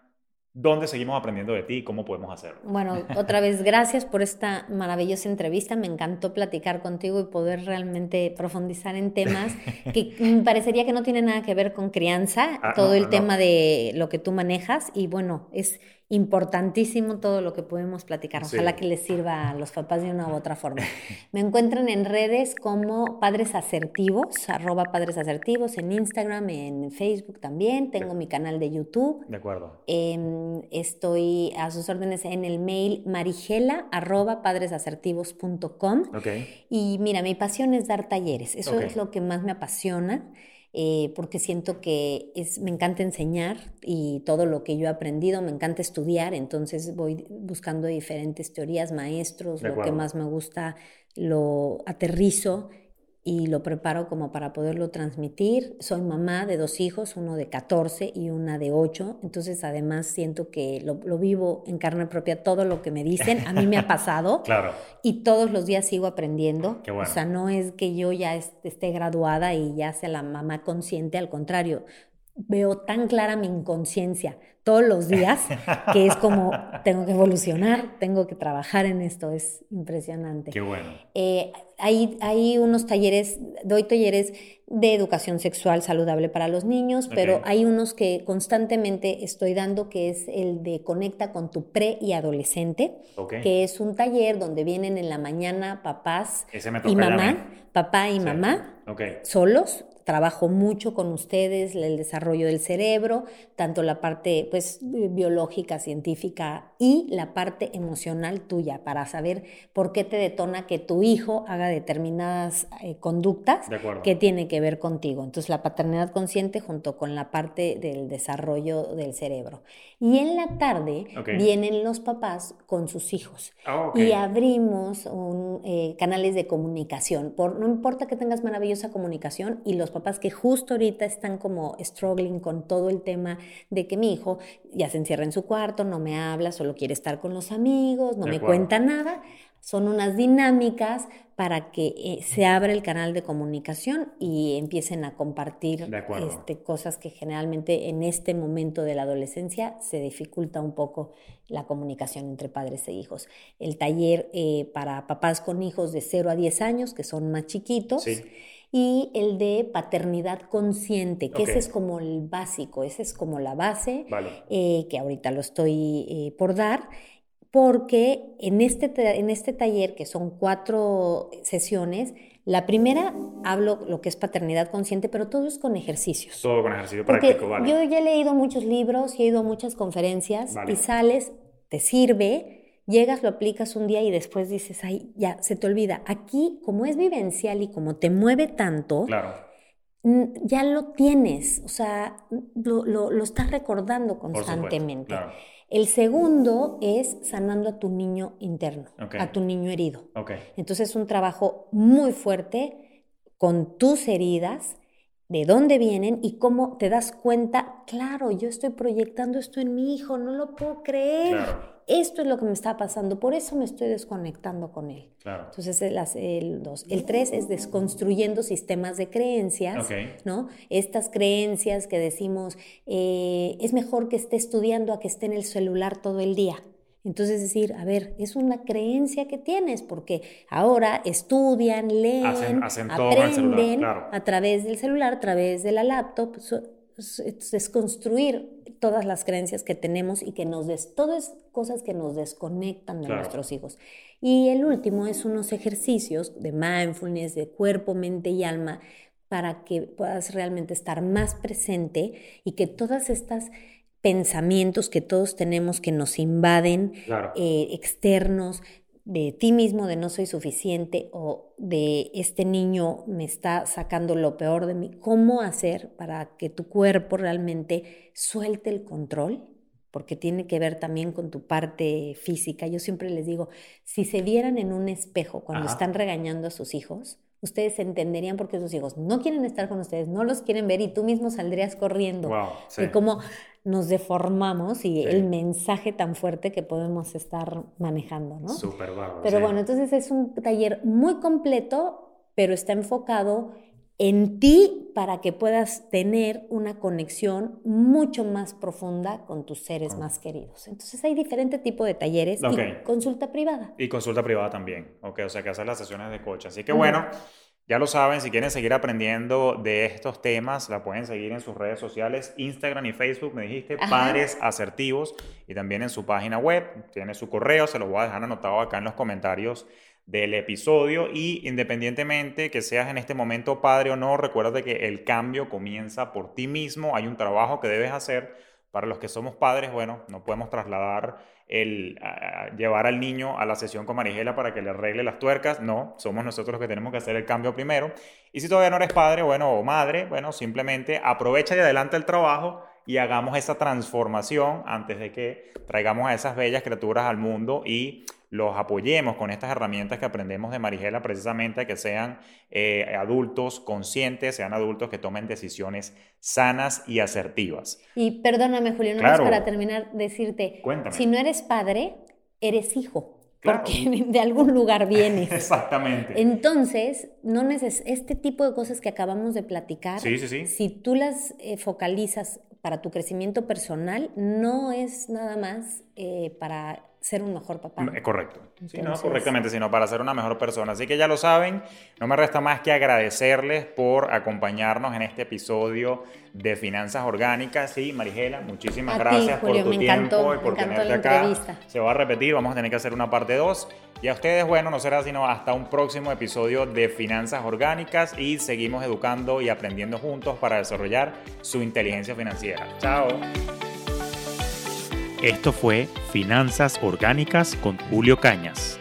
¿Dónde seguimos aprendiendo de ti y cómo podemos hacerlo? Bueno, [laughs] otra vez gracias por esta maravillosa entrevista. Me encantó platicar contigo y poder realmente profundizar en temas [laughs] que parecería que no tienen nada que ver con crianza, ah, todo el tema de lo que tú manejas. Y bueno, es importantísimo todo lo que podemos platicar. Ojalá que les sirva a los papás de una u otra forma. [laughs] Me encuentran en redes como Padres Asertivos, arroba Padres Asertivos, en Instagram, en Facebook también. Tengo mi canal de YouTube. De acuerdo. Em, estoy a sus órdenes en el mail marigela arroba padresasertivos.com. Y mira, mi pasión es dar talleres. Eso es lo que más me apasiona. Eh, porque siento que es, me encanta enseñar y todo lo que yo he aprendido, me encanta estudiar, entonces voy buscando diferentes teorías, maestros, lo que más me gusta lo aterrizo y lo preparo como para poderlo transmitir. Soy mamá de dos hijos, uno de 14 y una de 8, entonces además siento que lo, vivo en carne propia, todo lo que me dicen, a mí me ha [laughs] pasado claro. y todos los días sigo aprendiendo. O sea, no es que yo ya esté graduada y ya sea la mamá consciente, al contrario, veo tan clara mi inconsciencia todos los días que es como [laughs] tengo que evolucionar, tengo que trabajar en esto, es impresionante. Qué bueno. Eh, hay, hay unos talleres, doy talleres de educación sexual saludable para los niños, pero hay unos que constantemente estoy dando, que es el de Conecta con tu pre y adolescente, que es un taller donde vienen en la mañana papás y mamá, papá y mamá, solos, trabajo mucho con ustedes el desarrollo del cerebro, tanto la parte pues biológica, científica y la parte emocional tuya para saber por qué te detona que tu hijo haga determinadas eh, conductas que tiene que ver contigo. Entonces la paternidad consciente junto con la parte del desarrollo del cerebro. Y en la tarde vienen los papás con sus hijos ah, y abrimos eh, canales de comunicación. Por, no importa que tengas maravillosa comunicación y los papás que justo ahorita están como struggling con todo el tema de que mi hijo ya se encierra en su cuarto, no me habla, solo quiere estar con los amigos, no me cuenta nada. Son unas dinámicas para que eh, se abra el canal de comunicación y empiecen a compartir este, cosas que generalmente en este momento de la adolescencia se dificulta un poco la comunicación entre padres e hijos. El taller eh, para papás con hijos de 0 a 10 años, que son más chiquitos. Y el de paternidad consciente, que ese es como el básico, ese es como la base, eh, que ahorita lo estoy por dar porque en este, en este taller, que son cuatro sesiones, la primera hablo lo que es paternidad consciente, pero todo es con ejercicios. Todo con ejercicio práctico, vale. Yo ya he leído muchos libros y he ido a muchas conferencias y sales, te sirve, llegas, lo aplicas un día y después dices, ay, ya, se te olvida. Aquí, como es vivencial y como te mueve tanto, ya lo tienes, o sea, lo, lo, estás recordando constantemente. El segundo es sanando a tu niño interno, a tu niño herido. Entonces es un trabajo muy fuerte con tus heridas, de dónde vienen y cómo te das cuenta, claro, yo estoy proyectando esto en mi hijo, no lo puedo creer. Esto es lo que me está pasando, por eso me estoy desconectando con él. Entonces, el, el dos. El tres es desconstruyendo sistemas de creencias, ¿no? Estas creencias que decimos, eh, es mejor que esté estudiando a que esté en el celular todo el día. Entonces decir, a ver, es una creencia que tienes, porque ahora estudian, leen, aprenden a través del celular, a través de la laptop, es construir todas las creencias que tenemos y que nos des, todas cosas que nos desconectan de nuestros hijos. Y el último es unos ejercicios de mindfulness, de cuerpo, mente y alma, para que puedas realmente estar más presente y que todas estas pensamientos que todos tenemos que nos invaden, eh, externos, de ti mismo, de no soy suficiente o de este niño me está sacando lo peor de mí, ¿cómo hacer para que tu cuerpo realmente suelte el control? Porque tiene que ver también con tu parte física. Yo siempre les digo, si se vieran en un espejo cuando están regañando a sus hijos, ustedes entenderían por qué sus hijos no quieren estar con ustedes, no los quieren ver y tú mismo saldrías corriendo. Wow, sí. cómo nos deformamos y el mensaje tan fuerte que podemos estar manejando, ¿no? Súper Pero bueno, entonces es un taller muy completo, pero está enfocado en ti para que puedas tener una conexión mucho más profunda con tus seres más queridos. Entonces hay diferente tipo de talleres y consulta privada. Y consulta privada también, ok, o sea que haces las sesiones de coche. Así que bueno, Ya lo saben, si quieren seguir aprendiendo de estos temas, la pueden seguir en sus redes sociales, Instagram y Facebook, me dijiste, Padres Asertivos, y también en su página web, tiene su correo, se los voy a dejar anotado acá en los comentarios del episodio y independientemente que seas en este momento padre o no, recuerda que el cambio comienza por ti mismo, hay un trabajo que debes hacer. Para los que somos padres, bueno, no podemos trasladar el llevar al niño a la sesión con Marigela para que le arregle las tuercas. No, somos nosotros los que tenemos que hacer el cambio primero. Y si todavía no eres padre, bueno, o madre, bueno, simplemente aprovecha y adelanta el trabajo y hagamos esa transformación antes de que traigamos a esas bellas criaturas al mundo y los apoyemos con estas herramientas que aprendemos de Marigela, precisamente que sean eh, adultos conscientes, sean adultos que tomen decisiones sanas y asertivas. Y perdóname, Julio, no es para terminar decirte, si no eres padre, eres hijo. Porque [laughs] de algún lugar vienes. Exactamente. Entonces, no neces este tipo de cosas que acabamos de platicar, si tú las eh, focalizas para tu crecimiento personal, no es nada más eh, para ser un mejor papá. Mm, correcto. sí, no correctamente, sino para ser una mejor persona. Así que ya lo saben, no me resta más que agradecerles por acompañarnos en este episodio de Finanzas Orgánicas. Sí, Marigela, muchísimas gracias por tu tiempo y por tenerte acá. Se va a repetir, vamos a tener que hacer una parte 2. Y a ustedes, bueno, no será sino hasta un próximo episodio de Finanzas Orgánicas y seguimos educando y aprendiendo juntos para desarrollar su inteligencia financiera. Chao. Esto fue Finanzas Orgánicas con Julio Cañas.